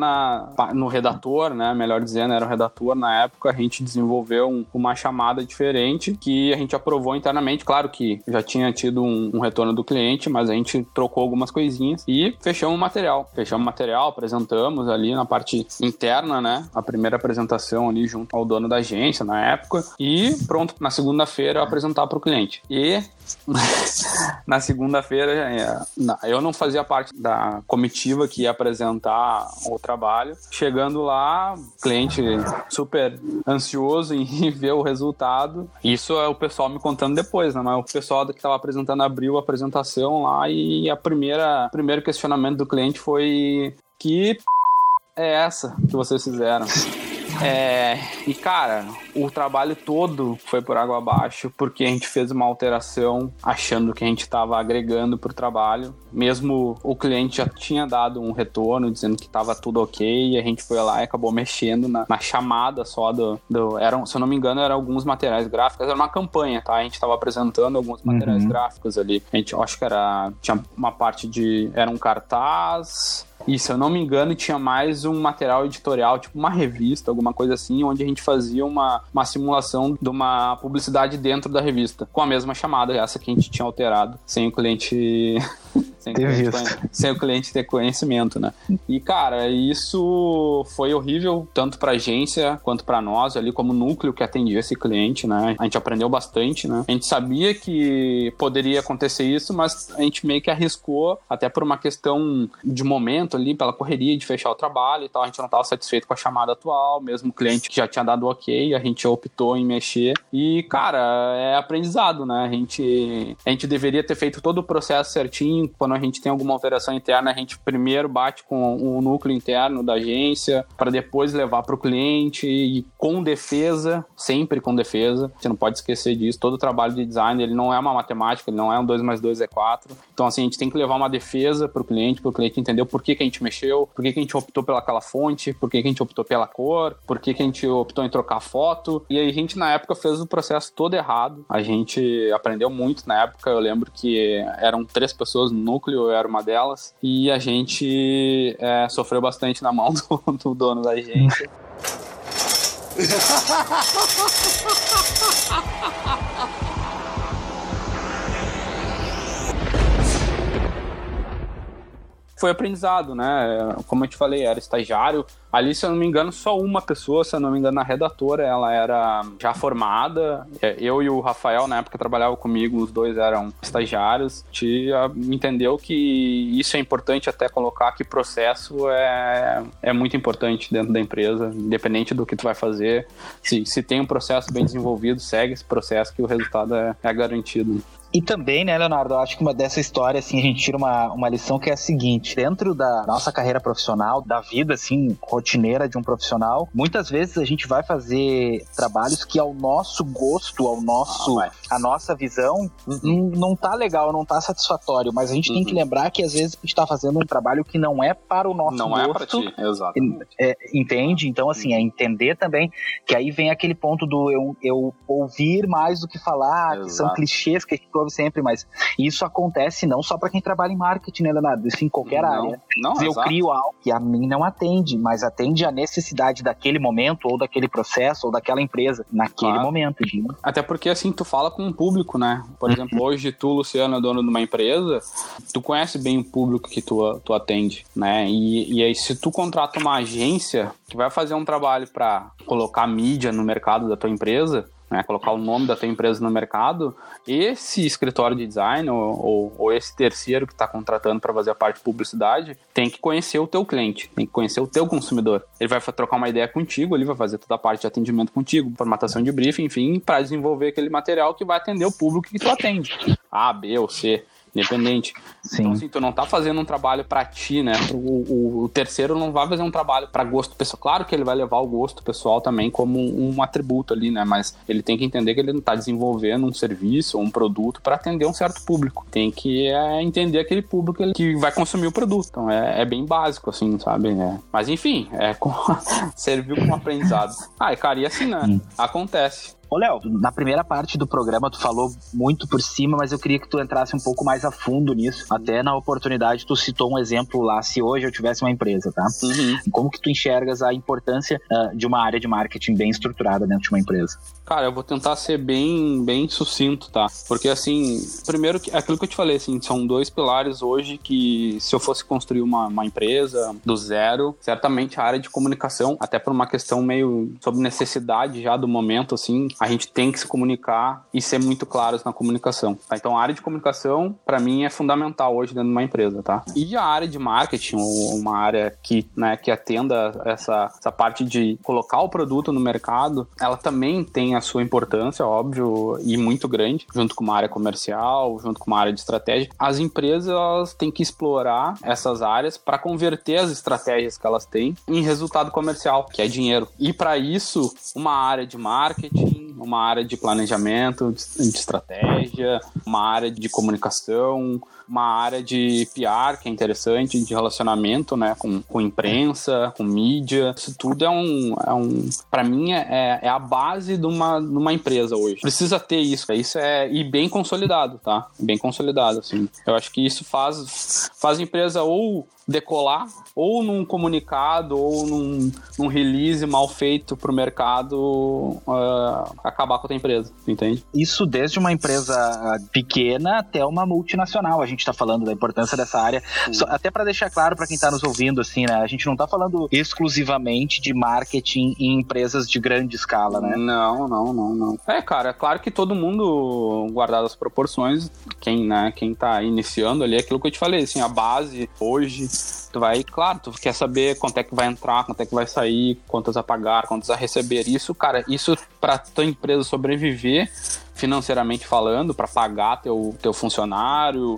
no redator, né, melhor dizendo, era o redator na época, a gente desenvolveu um, uma chamada diferente que a gente aprovou internamente, claro que já tinha tido um, um retorno do cliente, mas a gente trocou algumas coisinhas e fechamos o material. Fechamos o material, apresentamos ali na parte interna, né? A primeira apresentação ali junto ao dono da agência na época. E pronto, na segunda-feira apresentar para o cliente. E [LAUGHS] na segunda-feira eu não fazia parte da comitiva que ia apresentar o trabalho. Chegando lá, cliente super ansioso em [LAUGHS] ver o resultado. Isso é o pessoal me contando depois, né? Mas o pessoal que estava apresentando abriu a apresentação lá e a primeira primeiro questionamento do cliente foi que é essa que vocês fizeram? É, e cara, o trabalho todo foi por água abaixo porque a gente fez uma alteração achando que a gente estava agregando para o trabalho. Mesmo o cliente já tinha dado um retorno dizendo que estava tudo ok, e a gente foi lá e acabou mexendo na, na chamada só do. do eram, se eu não me engano, eram alguns materiais gráficos, era uma campanha, tá? A gente estava apresentando alguns materiais Uhum. gráficos ali. A gente acho que era. Tinha uma parte de. Era um cartaz, e se eu não me engano, tinha mais um material editorial, tipo uma revista, alguma coisa assim, onde a gente fazia uma, uma simulação de uma publicidade dentro da revista, com a mesma chamada, essa que a gente tinha alterado, sem o cliente. Sem, o Ter cliente visto. conhe- sem o cliente ter conhecimento, né? E, cara, isso foi horrível, tanto pra agência quanto pra nós, ali como núcleo que atendia esse cliente, né? A gente aprendeu bastante, né? A gente sabia que poderia acontecer isso, mas a gente meio que arriscou, até por uma questão de momento ali, pela correria de fechar o trabalho e tal. A gente não estava satisfeito com a chamada atual, mesmo o cliente que já tinha dado ok, a gente optou em mexer. E, cara, é aprendizado, né? A gente, a gente deveria ter feito todo o processo certinho. Quando a gente tem alguma alteração interna, a gente primeiro bate com o núcleo interno da agência, para depois levar para o cliente e com defesa, sempre com defesa. Gente não pode esquecer disso. Todo trabalho de design, ele não é uma matemática, ele não é um 2 mais 2 é 4. Então, assim, a gente tem que levar uma defesa para o cliente, para o cliente entender o porquê que a gente mexeu, por que a gente optou pelaquela fonte, por que a gente optou pela cor, por que que a gente optou em trocar foto. E aí a gente, na época, fez o processo todo errado. A gente aprendeu muito na época. Eu lembro que eram três pessoas no núcleo, eu era uma delas. E a gente é, sofreu bastante na mão [LAUGHS] do, do dono da agência. [LAUGHS] foi aprendizado, né? Como eu te falei, era estagiário. Ali, se eu não me engano, só uma pessoa, se eu não me engano, a redatora, ela era já formada. É, eu e o Rafael, na época, trabalhava comigo, os dois eram estagiários. A gente entendeu que isso é importante até colocar que processo é, é muito importante dentro da empresa, independente do que tu vai fazer. Se, se tem um processo bem desenvolvido, segue esse processo que o resultado é, é garantido. E também, né, Leonardo, eu acho que uma dessa história, assim, a gente tira uma, uma lição que é a seguinte: dentro da nossa carreira profissional, da vida, assim, rotineira de um profissional, muitas vezes a gente vai fazer trabalhos que ao nosso gosto, ao nosso, ah, a nossa visão, uhum. não tá legal, não tá satisfatório, mas a gente uhum. tem que uhum. lembrar que às vezes a gente tá fazendo um trabalho que não é para o nosso não gosto. Não é para ti, exato. É, entende? Então, assim, é entender também que aí vem aquele ponto do eu, eu ouvir mais do que falar, exato. que são clichês que a gente sempre, mas isso acontece não só para quem trabalha em marketing, né, Leonardo? Isso em qualquer não, área. Não, eu exato. crio algo que a mim não atende, mas atende a necessidade daquele momento, ou daquele processo, ou daquela empresa, naquele claro. momento. Viu? Até porque assim, tu fala com o público, né? Por uhum. exemplo, hoje tu, Luciano, é dono de uma empresa, tu conhece bem o público que tu, tu atende, né? E, e aí, se tu contrata uma agência que vai fazer um trabalho para colocar mídia no mercado da tua empresa, né, colocar o nome da tua empresa no mercado, esse escritório de design ou, ou, ou esse terceiro que está contratando para fazer a parte de publicidade tem que conhecer o teu cliente, tem que conhecer o teu consumidor. Ele vai trocar uma ideia contigo, ele vai fazer toda a parte de atendimento contigo, formatação de briefing, enfim, para desenvolver aquele material que vai atender o público que tu atende. A, B ou C independente. Sim. Então, assim, tu não tá fazendo um trabalho para ti, né? O, o, o, terceiro não vai fazer um trabalho para gosto pessoal. Claro que ele vai levar o gosto pessoal também como um, um atributo ali, né? Mas ele tem que entender que ele não tá desenvolvendo um serviço ou um produto para atender um certo público. Tem que é, entender aquele público que vai consumir o produto. Então é, é bem básico, assim, sabe? É. Mas enfim, é com... [LAUGHS] serviu como aprendizado. Ah, cara, e assim, né? Acontece. Ô, Léo, na primeira parte do programa tu falou muito por cima, mas eu queria que tu entrasse um pouco mais a fundo nisso. Até na oportunidade tu citou um exemplo lá, se hoje eu tivesse uma empresa, tá? Uhum. Como que tu enxergas a importância uh, de uma área de marketing bem estruturada dentro de uma empresa? Cara, eu vou tentar ser bem, bem sucinto, tá? Porque assim, primeiro, aquilo que eu te falei, assim, são dois pilares hoje que se eu fosse construir uma, uma empresa do zero, certamente a área de comunicação, até por uma questão meio sobre necessidade já do momento, assim, a gente tem que se comunicar e ser muito claros na comunicação. Tá? Então, a área de comunicação, para mim, é fundamental hoje dentro de uma empresa, tá? E a área de marketing, uma área que, né, que atenda essa, essa parte de colocar o produto no mercado, ela também tem a sua importância, óbvio, e muito grande, junto com uma área comercial, junto com uma área de estratégia. As empresas têm que explorar essas áreas para converter as estratégias que elas têm em resultado comercial, que é dinheiro. E para isso, uma área de marketing, uma área de planejamento, de estratégia, uma área de comunicação, uma área de PR que é interessante, de relacionamento, né, com, com imprensa, com mídia. Isso tudo é um, é um para mim é, é a base de uma, de uma empresa hoje. Precisa ter isso. Isso é e bem consolidado, tá? Bem consolidado, assim. Eu acho que isso faz faz a empresa ou decolar, ou num comunicado, ou num, num release mal feito para o mercado uh, acabar com a tua empresa, entende? Isso desde uma empresa pequena até uma multinacional. A gente está falando da importância dessa área. Só, até para deixar claro para quem está nos ouvindo, assim, né? A gente não está falando exclusivamente de marketing em empresas de grande escala, né? Não, não, não, não. É, cara, é claro que todo mundo, guardado as proporções, quem, né, quem tá iniciando ali, é aquilo que eu te falei, assim, a base hoje Tu vai, claro, tu quer saber quanto é que vai entrar, quanto é que vai sair, quantas a pagar, quantas a receber. Isso, cara, isso para tua empresa sobreviver financeiramente falando, para pagar teu, teu funcionário,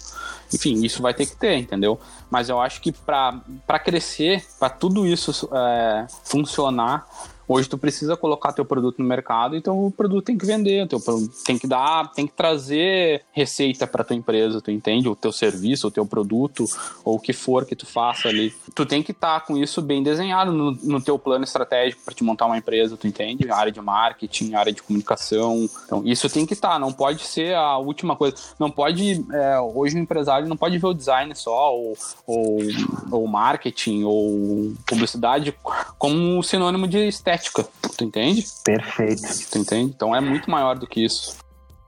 enfim, isso vai ter que ter, entendeu? Mas eu acho que para crescer, para tudo isso é, funcionar, Hoje tu precisa colocar teu produto no mercado, então o produto tem que vender, teu tem que dar, tem que trazer receita para tua empresa, tu entende? O teu serviço, o teu produto, ou o que for que tu faça ali. Tu tem que estar tá com isso bem desenhado no, no teu plano estratégico para te montar uma empresa, tu entende? Área de marketing, área de comunicação. Então, isso tem que estar, tá, não pode ser a última coisa. Não pode, é, hoje o empresário não pode ver o design só, ou, ou, ou marketing, ou publicidade como sinônimo de estética estética. Tu entende? Perfeito. Tu entende? Então é muito maior do que isso.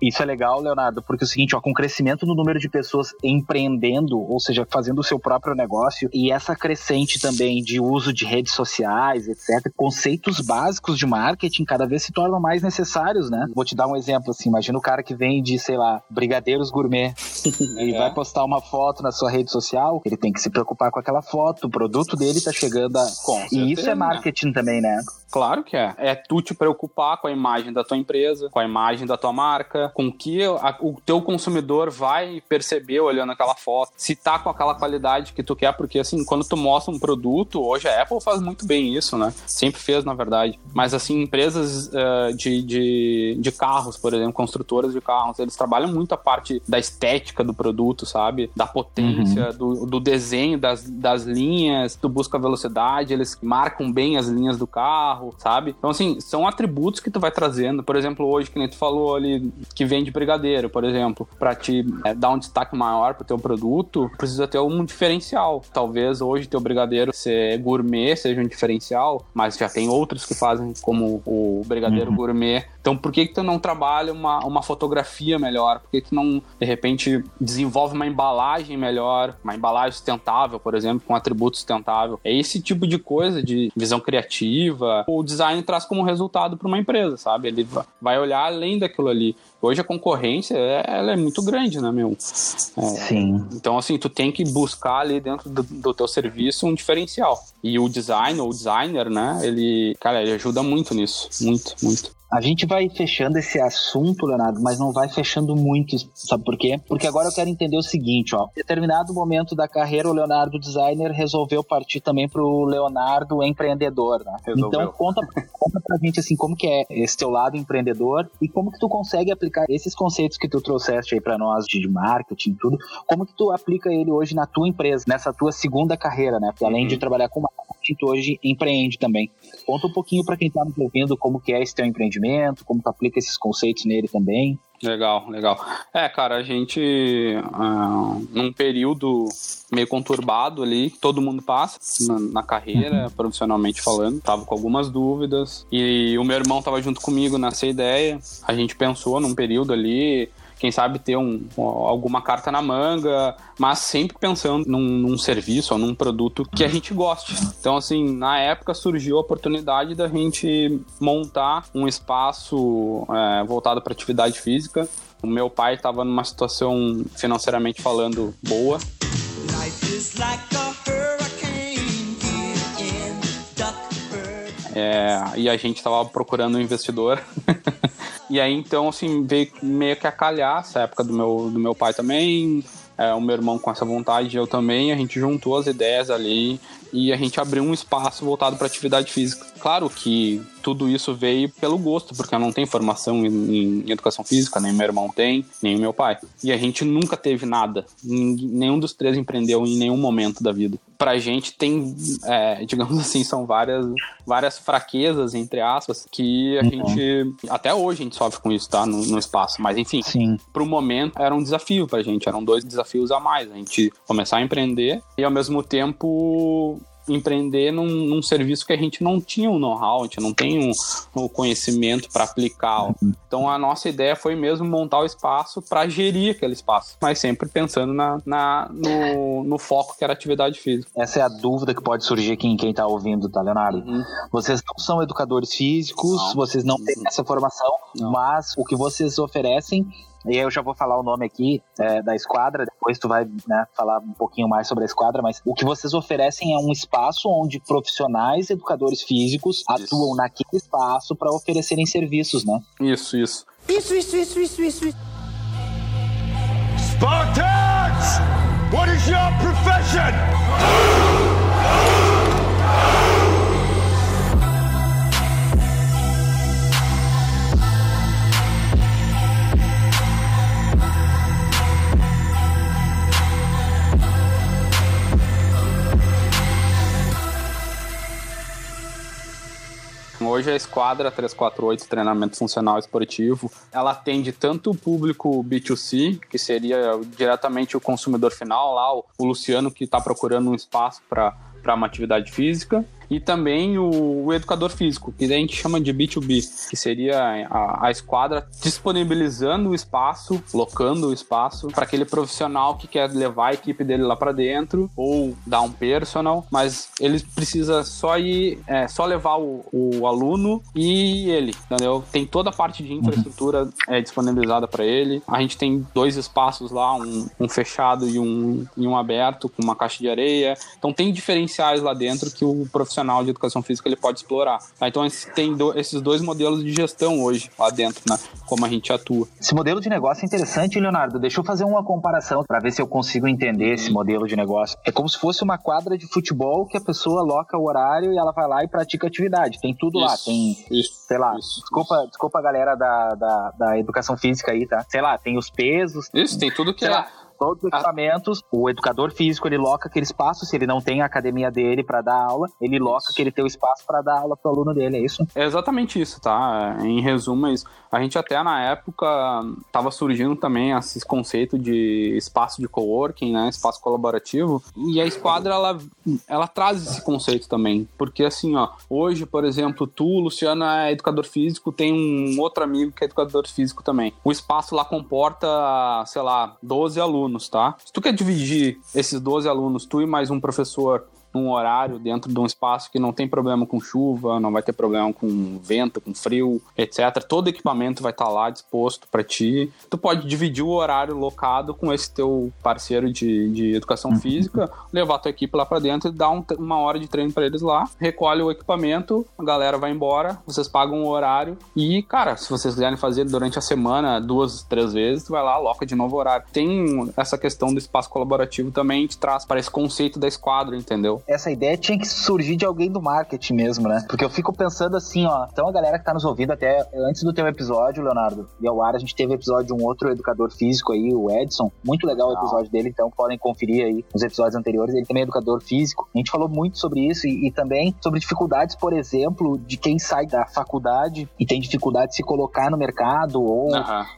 Isso é legal, Leonardo, porque é o seguinte, ó, com o crescimento no número de pessoas empreendendo, ou seja, fazendo o seu próprio negócio, e essa crescente também de uso de redes sociais, etc., conceitos básicos de marketing cada vez se tornam mais necessários, né? Vou te dar um exemplo assim, imagina o cara que vende, sei lá, brigadeiros gourmet [LAUGHS] e É. vai postar uma foto na sua rede social, ele tem que se preocupar com aquela foto, o produto dele tá chegando a... Com E isso certeza, é marketing também, né? Claro que é. É tu te preocupar com a imagem da tua empresa, com a imagem da tua marca, com o que a- o teu consumidor vai perceber olhando aquela foto, se tá com aquela qualidade que tu quer, porque assim, quando tu mostra um produto, hoje a Apple faz muito bem isso, né? Sempre fez, na verdade. Mas assim, empresas eh, de, de, de carros, por exemplo, construtoras de carros, eles trabalham muito a parte da estética do produto, sabe? Da potência, do, do desenho das, das linhas, tu busca velocidade, eles marcam bem as linhas do carro, sabe? Então, assim, são atributos que tu vai trazendo. Por exemplo, hoje, que nem tu falou ali, que vende brigadeiro, por exemplo, pra te é, dar um destaque maior pro teu produto, precisa ter um diferencial. Talvez hoje teu brigadeiro ser gourmet seja um diferencial, mas já tem outros que fazem como o brigadeiro gourmet. Então, por que que tu não trabalha uma, uma fotografia melhor? Por que que tu não, de repente, desenvolve uma embalagem melhor, uma embalagem sustentável, por exemplo, com atributo sustentável? É esse tipo de coisa, de visão criativa, o design traz como resultado para uma empresa, sabe? Ele va- vai olhar além daquilo ali. Hoje a concorrência, é- ela é muito grande, né, meu? É, Sim. então, assim, tu tem que buscar ali dentro do, do teu serviço um diferencial. E o design, ou o designer, né, ele, cara, ele ajuda muito nisso. Muito, muito. A gente vai fechando esse assunto, Leonardo, mas não vai fechando muito, sabe por quê? Porque agora eu quero entender o seguinte, ó. Em determinado momento da carreira, o Leonardo designer resolveu partir também pro Leonardo empreendedor, né? Resolveu. Então conta, conta pra gente assim, como que é esse teu lado empreendedor e como que tu consegue aplicar esses conceitos que tu trouxeste aí pra nós de marketing e tudo, como que tu aplica ele hoje na tua empresa, nessa tua segunda carreira, né? Porque além Uhum. de trabalhar com marketing, tu hoje empreende também. Conta um pouquinho pra quem tá nos ouvindo como que é esse teu empreendimento, como tu aplica esses conceitos nele também. Legal, legal. É, cara, a gente, ah, num período meio conturbado ali, todo mundo passa na, na carreira, profissionalmente falando, tava com algumas dúvidas, e o meu irmão tava junto comigo nessa ideia, a gente pensou num período ali, quem sabe ter um, alguma carta na manga, mas sempre pensando num, num serviço ou num produto que a gente goste. Então, assim, na época surgiu a oportunidade da gente montar um espaço é, voltado para atividade física. O meu pai estava numa situação financeiramente falando boa, Life is like a É, e a gente tava procurando um investidor. [LAUGHS] e aí, então, assim, veio meio que a calhar essa época do meu, do meu pai também, é, o meu irmão com essa vontade, eu também, a gente juntou as ideias ali e a gente abriu um espaço voltado para atividade física. Claro que tudo isso veio pelo gosto, porque eu não tenho formação em, em educação física, nem meu irmão tem, nem meu pai. E a gente nunca teve nada. Nenhum dos três empreendeu em nenhum momento da vida. Pra gente tem, é, [LAUGHS] digamos assim, são várias, várias fraquezas, entre aspas, que a gente. Até hoje a gente sofre com isso, tá? No, no espaço. Mas enfim, Sim. pro momento era um desafio pra gente, eram dois desafios a mais. A gente começar a empreender e ao mesmo tempo empreender num, num serviço que a gente não tinha o know-how, a gente não tem o, o conhecimento para aplicar. Então a nossa ideia foi mesmo montar o espaço para gerir aquele espaço, mas sempre pensando na, na- no, no foco que era atividade física. Essa é a dúvida que pode surgir aqui em quem tá ouvindo, tá, Leonardo? Uhum. Vocês não são educadores físicos, Não. vocês não têm Uhum. essa formação, Não. mas o que vocês oferecem, e aí eu já vou falar o nome aqui é, da esquadra, depois tu vai né, falar um pouquinho mais sobre a esquadra, mas o que vocês oferecem é um espaço onde profissionais educadores físicos atuam naquele espaço para oferecerem serviços, né? Isso, isso. Isso, isso, isso, isso, isso, isso. Spartans! What is your profession? Hoje a Esquadra 348 Treinamento Funcional Esportivo, ela atende tanto o público B2C, que seria diretamente o consumidor final, lá o, Luciano que está procurando um espaço para uma atividade física, E também o, o educador físico, que daí a gente chama de B2B, que seria a, a esquadra disponibilizando o espaço, locando o espaço para aquele profissional que quer levar a equipe dele lá para dentro ou dar um personal, mas ele precisa só ir, é, só levar o, o aluno e ele, entendeu? Tem toda a parte de infraestrutura é, disponibilizada para ele. A gente tem dois espaços lá, um, um fechado e um, e um aberto com uma caixa de areia. Então tem diferenciais lá dentro que o profissional de educação física ele pode explorar. tá? Então tem do- esses dois modelos de gestão hoje lá dentro, né? Como a gente atua. Esse modelo de negócio é interessante, Leonardo. Deixa eu fazer uma comparação para ver se eu consigo entender esse modelo de negócio. É como se fosse uma quadra de futebol que a pessoa aloca o horário e ela vai lá e pratica atividade. Tem tudo lá. Isso, Tem, isso, sei lá, isso, desculpa, desculpa a galera da, da, da educação física aí, tá? Sei lá, tem os pesos, Isso, tem tudo que é. lá, todos os equipamentos. O educador físico, ele loca aquele espaço, se ele não tem a academia dele para dar aula, ele loca aquele teu espaço para dar aula pro aluno dele, é isso? É exatamente isso, tá? Em resumo, é isso. A gente até na época tava surgindo também esse conceito de espaço de coworking, né? Espaço colaborativo. E a esquadra, ela, ela traz esse conceito também. Porque assim, ó, hoje, por exemplo, tu, Luciano, é educador físico, tem um outro amigo que é educador físico também. O espaço lá comporta, sei lá, 12 alunos, tá? Se tu quer dividir esses 12 alunos, tu e mais um professor num horário dentro de um espaço que não tem problema com chuva, não vai ter problema com vento, com frio, etc. Todo equipamento vai estar lá disposto para ti. Tu pode dividir o horário locado com esse teu parceiro de, de educação física, levar tua equipe lá para dentro e dar um- uma hora de treino para eles lá, recolhe o equipamento, a galera vai embora, vocês pagam o horário e, cara, se vocês quiserem fazer durante a semana duas, três vezes, tu vai lá, aloca de novo o horário. Tem essa questão do espaço colaborativo também, gente traz para esse conceito da esquadra, entendeu? Essa ideia tinha que surgir de alguém do marketing mesmo, né? Porque eu fico pensando assim, ó. Então a galera que tá nos ouvindo até antes do teu episódio, Leonardo, e ao ar, a gente teve episódio de um outro educador físico aí, o Edson. Muito legal o episódio dele, então podem conferir aí os episódios anteriores. Ele também é educador físico. A gente falou muito sobre isso e, e também sobre dificuldades, por exemplo, de quem sai da faculdade e tem dificuldade de se colocar no mercado ou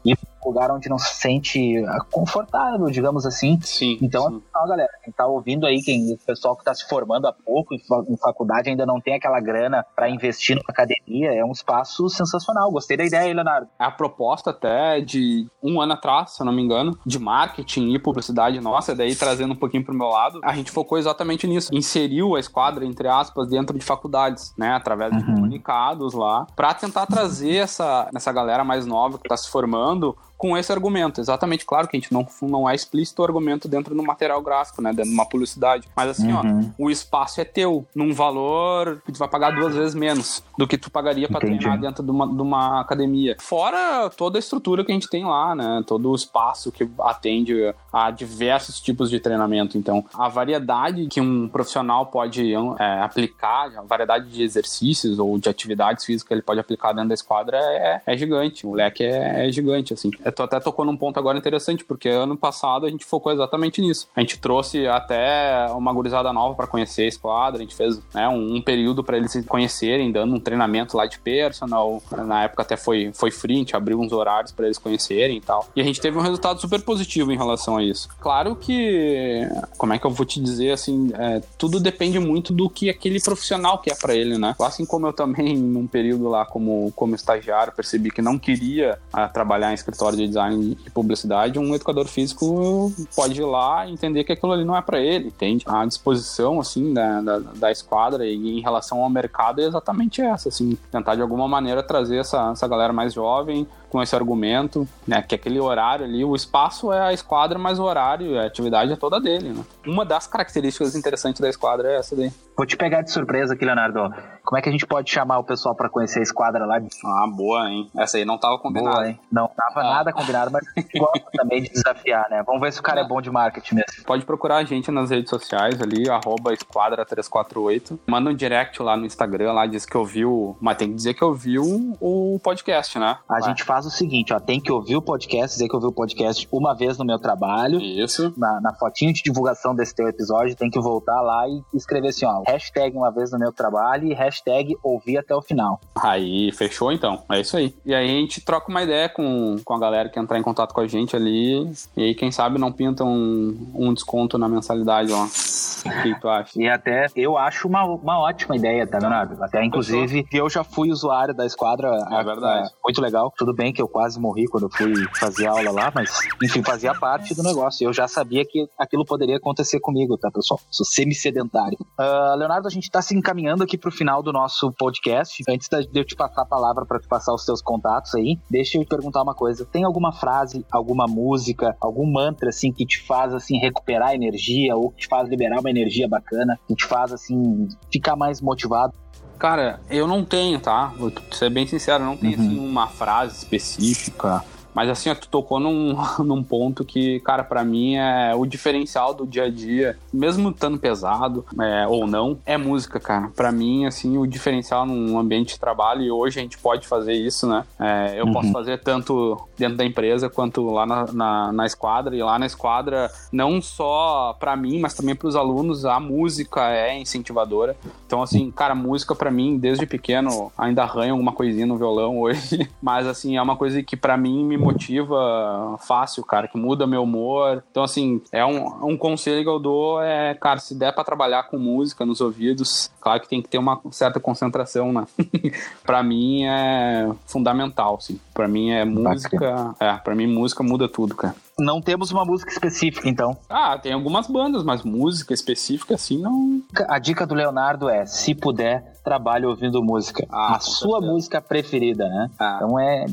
ir lugar onde não se sente ah, confortável, digamos assim. Sim. Então, sim. ó, galera, quem tá ouvindo aí, quem, o pessoal que tá se formando há pouco em, fa- em faculdade ainda não tem aquela grana pra investir numa academia, é um espaço sensacional. Gostei da ideia aí, Leonardo. a proposta até de um ano atrás, se eu não me engano, de marketing e publicidade nossa, daí trazendo um pouquinho pro meu lado, a gente focou exatamente nisso. Inseriu a esquadra, entre aspas, dentro de faculdades, né? Através de Uhum. comunicados lá, pra tentar trazer essa, essa galera mais nova que tá se formando com esse argumento. Exatamente, claro que a gente não, não é explícito o argumento dentro do material gráfico, né? Dentro de uma publicidade. Mas assim, Uhum. ó, o espaço é teu, num valor que tu vai pagar duas vezes menos do que tu pagaria pra Entendi. treinar dentro de uma, de uma academia. Fora toda a estrutura que a gente tem lá, né? Todo o espaço que atende a diversos tipos de treinamento. Então, a variedade que um profissional pode é, aplicar, a variedade de exercícios ou de atividades físicas que ele pode aplicar dentro da esquadra é, é gigante. O leque é, é gigante, assim. Tô até tocou num ponto agora interessante, porque ano passado a gente focou exatamente nisso. A gente trouxe até uma gurizada nova para conhecer a esquadra, a gente fez né, um, um período para eles se conhecerem, dando um treinamento lá de personal. Na época até foi, foi free, a gente abriu uns horários para eles conhecerem e tal. E a gente teve um resultado super positivo em relação a isso. Claro que, como é que eu vou te dizer, assim, é, tudo depende muito do que aquele profissional quer para ele, né? Assim como eu também, [LAUGHS] num período lá como, como estagiário, percebi que não queria ah, trabalhar em escritório de design e publicidade, um educador físico pode ir lá e entender que aquilo ali não é para ele, entende? A disposição, assim, da, da, da esquadra e em relação ao mercado é exatamente essa, assim, tentar de alguma maneira trazer essa, essa galera mais jovem com esse argumento, né, que aquele horário ali, o espaço é a esquadra, mas o horário, a atividade é toda dele, né? Uma das características interessantes da esquadra é essa daí. Vou te pegar de surpresa aqui, Leonardo. Como é que a gente pode chamar o pessoal pra conhecer a esquadra lá? Ah, boa, hein? Essa aí não tava combinada. Boa, hein? Não tava Ah. nada combinado, mas a gente gosta [LAUGHS] também de desafiar, né? Vamos ver se o cara é bom de marketing mesmo. Pode procurar a gente nas redes sociais ali, arroba esquadra348. Manda um direct lá no Instagram, lá diz que ouviu, mas tem que dizer que ouviu o podcast, né? A gente faz faz o seguinte, ó, tem que ouvir o podcast, dizer que ouviu o podcast uma vez no meu trabalho, Isso. na, na fotinho de divulgação desse teu episódio, tem que voltar lá e escrever assim, ó, hashtag uma vez no meu trabalho e hashtag ouvir até o final. Aí, fechou então. É isso aí. E aí a gente troca uma ideia com, com a galera que entrar em contato com a gente ali. E aí, quem sabe, não pinta um, um desconto na mensalidade lá. O que tu acha? E até eu acho uma, uma ótima ideia, tá, Leonardo? Até, inclusive, eu já fui usuário da esquadra. É verdade. Muito legal. Tudo bem que eu quase morri quando eu fui fazer aula lá, mas, enfim, fazia parte do negócio. Eu já sabia que aquilo poderia acontecer comigo, tá, pessoal? Sou semi-sedentário. Ah, Leonardo, a gente tá se encaminhando aqui pro final do nosso podcast. Antes de eu te passar a palavra para te passar os seus contatos aí, deixa eu te perguntar uma coisa. Tem alguma frase, alguma música, algum mantra, assim, que te faz, assim, recuperar energia ou que te faz liberar uma energia bacana, que te faz, assim, ficar mais motivado? Cara, eu não tenho, tá? Vou ser bem sincero, não tenho Uhum. assim uma frase específica. Mas assim, ó, tu tocou num, [LAUGHS] num ponto que, cara, pra mim é o diferencial do dia a dia, mesmo estando pesado é, ou não, é música, cara. Pra mim, assim, o diferencial num ambiente de trabalho, e hoje a gente pode fazer isso, né? É, eu Uhum. posso fazer tanto dentro da empresa quanto lá na, na, na esquadra, e lá na esquadra, não só pra mim, mas também pros alunos, a música é incentivadora. Então, assim, cara, música pra mim, desde pequeno, ainda arranho alguma coisinha no violão hoje. [LAUGHS] Mas, assim, é uma coisa que pra mim me motiva fácil, cara, que muda meu humor. Então, assim, é um, um conselho que eu dou é, cara, se der pra trabalhar com música nos ouvidos, claro que tem que ter uma certa concentração, né? [LAUGHS] pra mim é fundamental, assim. Pra mim é música. É, pra mim música muda tudo, cara. Não temos uma música específica, então. Ah, tem algumas bandas, mas música específica, assim, não. A dica do Leonardo é, se puder, trabalhe ouvindo música. Ah, a sua certeza. música preferida, né? Ah. Então é.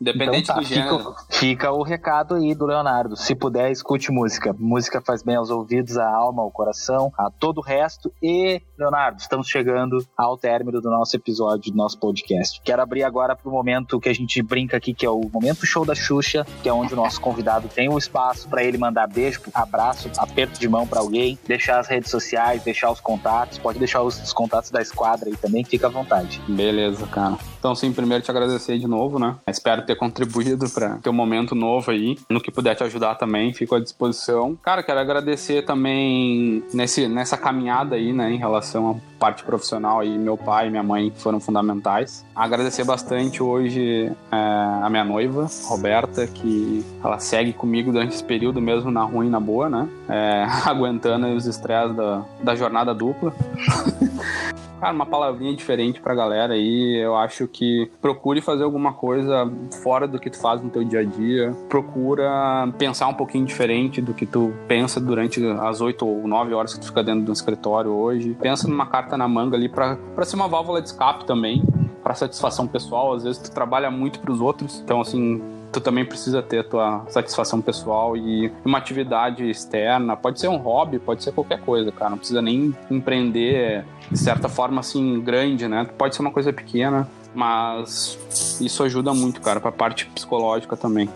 Independente então tá, do gênero. Fica, fica o recado aí do Leonardo. Se puder, escute música. Música faz bem aos ouvidos, à alma, ao coração, a todo o resto. E, Leonardo, estamos chegando ao término do nosso episódio, do nosso podcast. Quero abrir agora para o momento que a gente brinca aqui, que é o momento show da Xuxa, que é onde o nosso convidado tem o espaço para ele mandar beijo, abraço, aperto de mão para alguém, deixar as redes sociais, deixar os contatos, pode deixar os, os contatos da esquadra aí também, fica à vontade. Beleza, cara. Então, sim, primeiro te agradecer de novo, né? Espero ter contribuído para teu momento novo aí. No que puder te ajudar também, fico à disposição. Cara, quero agradecer também nesse, nessa caminhada aí, né, em relação à parte profissional aí. Meu pai e minha mãe foram fundamentais. Agradecer bastante hoje é, a minha noiva, Roberta, que ela segue comigo durante esse período, mesmo na ruim e na boa, né? É, [LAUGHS] aguentando os estresses da, da jornada dupla. [LAUGHS] Cara, uma palavrinha diferente pra galera aí. Eu acho que procure fazer alguma coisa fora do que tu faz no teu dia a dia. Procura pensar um pouquinho diferente do que tu pensa durante as 8 ou 9 horas que tu fica dentro do escritório hoje. Pensa numa carta na manga ali pra ser uma válvula de escape também. Pra satisfação pessoal. Às vezes tu trabalha muito pros outros. Então, assim, tu também precisa ter a tua satisfação pessoal e uma atividade externa. Pode ser um hobby, pode ser qualquer coisa, cara. Não precisa nem empreender de certa forma assim grande, né? Pode ser uma coisa pequena, mas isso ajuda muito, cara, pra parte psicológica também.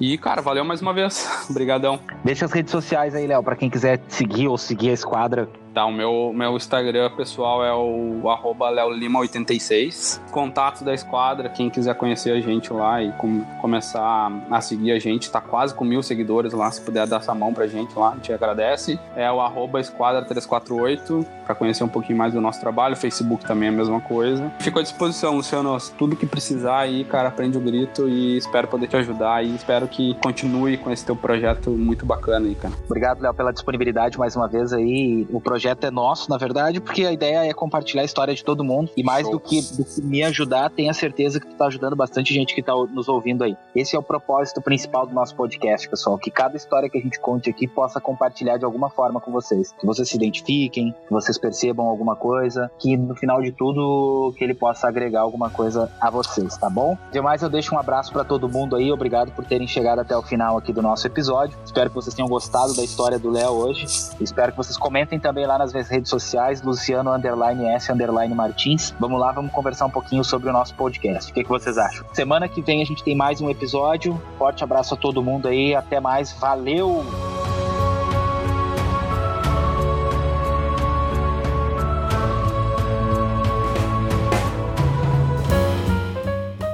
E, cara, valeu mais uma vez. [LAUGHS] Obrigadão. Deixa as redes sociais aí, Léo, para quem quiser seguir ou seguir a esquadra. Tá, o meu, meu Instagram pessoal é o arroba leolima86. Contatos da esquadra, quem quiser conhecer a gente lá e com- começar a seguir a gente, tá quase com mil seguidores lá, se puder dar essa mão pra gente lá, a gente agradece. É o arroba esquadra348 pra conhecer um pouquinho mais do nosso trabalho. Facebook também é a mesma coisa. Fico à disposição, Luciano, tudo que precisar aí, cara, aprende o grito e espero poder te ajudar e espero que continue com esse teu projeto muito bacana aí, cara. Obrigado, Léo, pela disponibilidade mais uma vez aí. O projeto é nosso, na verdade, porque a ideia é compartilhar a história de todo mundo. E mais do que, do que me ajudar, tenha certeza que tu tá ajudando bastante gente que tá nos ouvindo aí. Esse é o propósito principal do nosso podcast, pessoal. Que cada história que a gente conte aqui possa compartilhar de alguma forma com vocês. Que vocês se identifiquem, que vocês percebam alguma coisa, que no final de tudo, que ele possa agregar alguma coisa a vocês, tá bom? Demais, eu deixo um abraço pra todo mundo aí. Obrigado por terem chegado até o final aqui do nosso episódio. Espero que vocês tenham gostado da história do Léo hoje. Espero que vocês comentem também lá nas minhas redes sociais, Luciano underline S underline Martins. Vamos lá, vamos conversar um pouquinho sobre o nosso podcast. O que, que vocês acham? Semana que vem a gente tem mais um episódio. Forte abraço a todo mundo aí. Até mais. Valeu!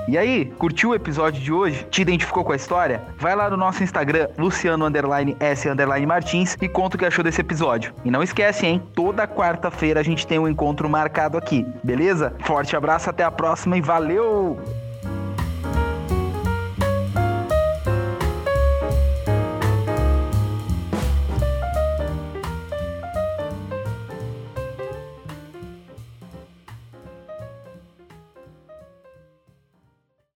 E aí, curtiu o episódio de hoje? Te identificou com a história? Vai lá no nosso Instagram, Luciano underline S underline Martins e conta o que achou desse episódio. E não esquece, hein? Toda quarta-feira a gente tem um encontro marcado aqui, beleza? Forte abraço, até a próxima e valeu!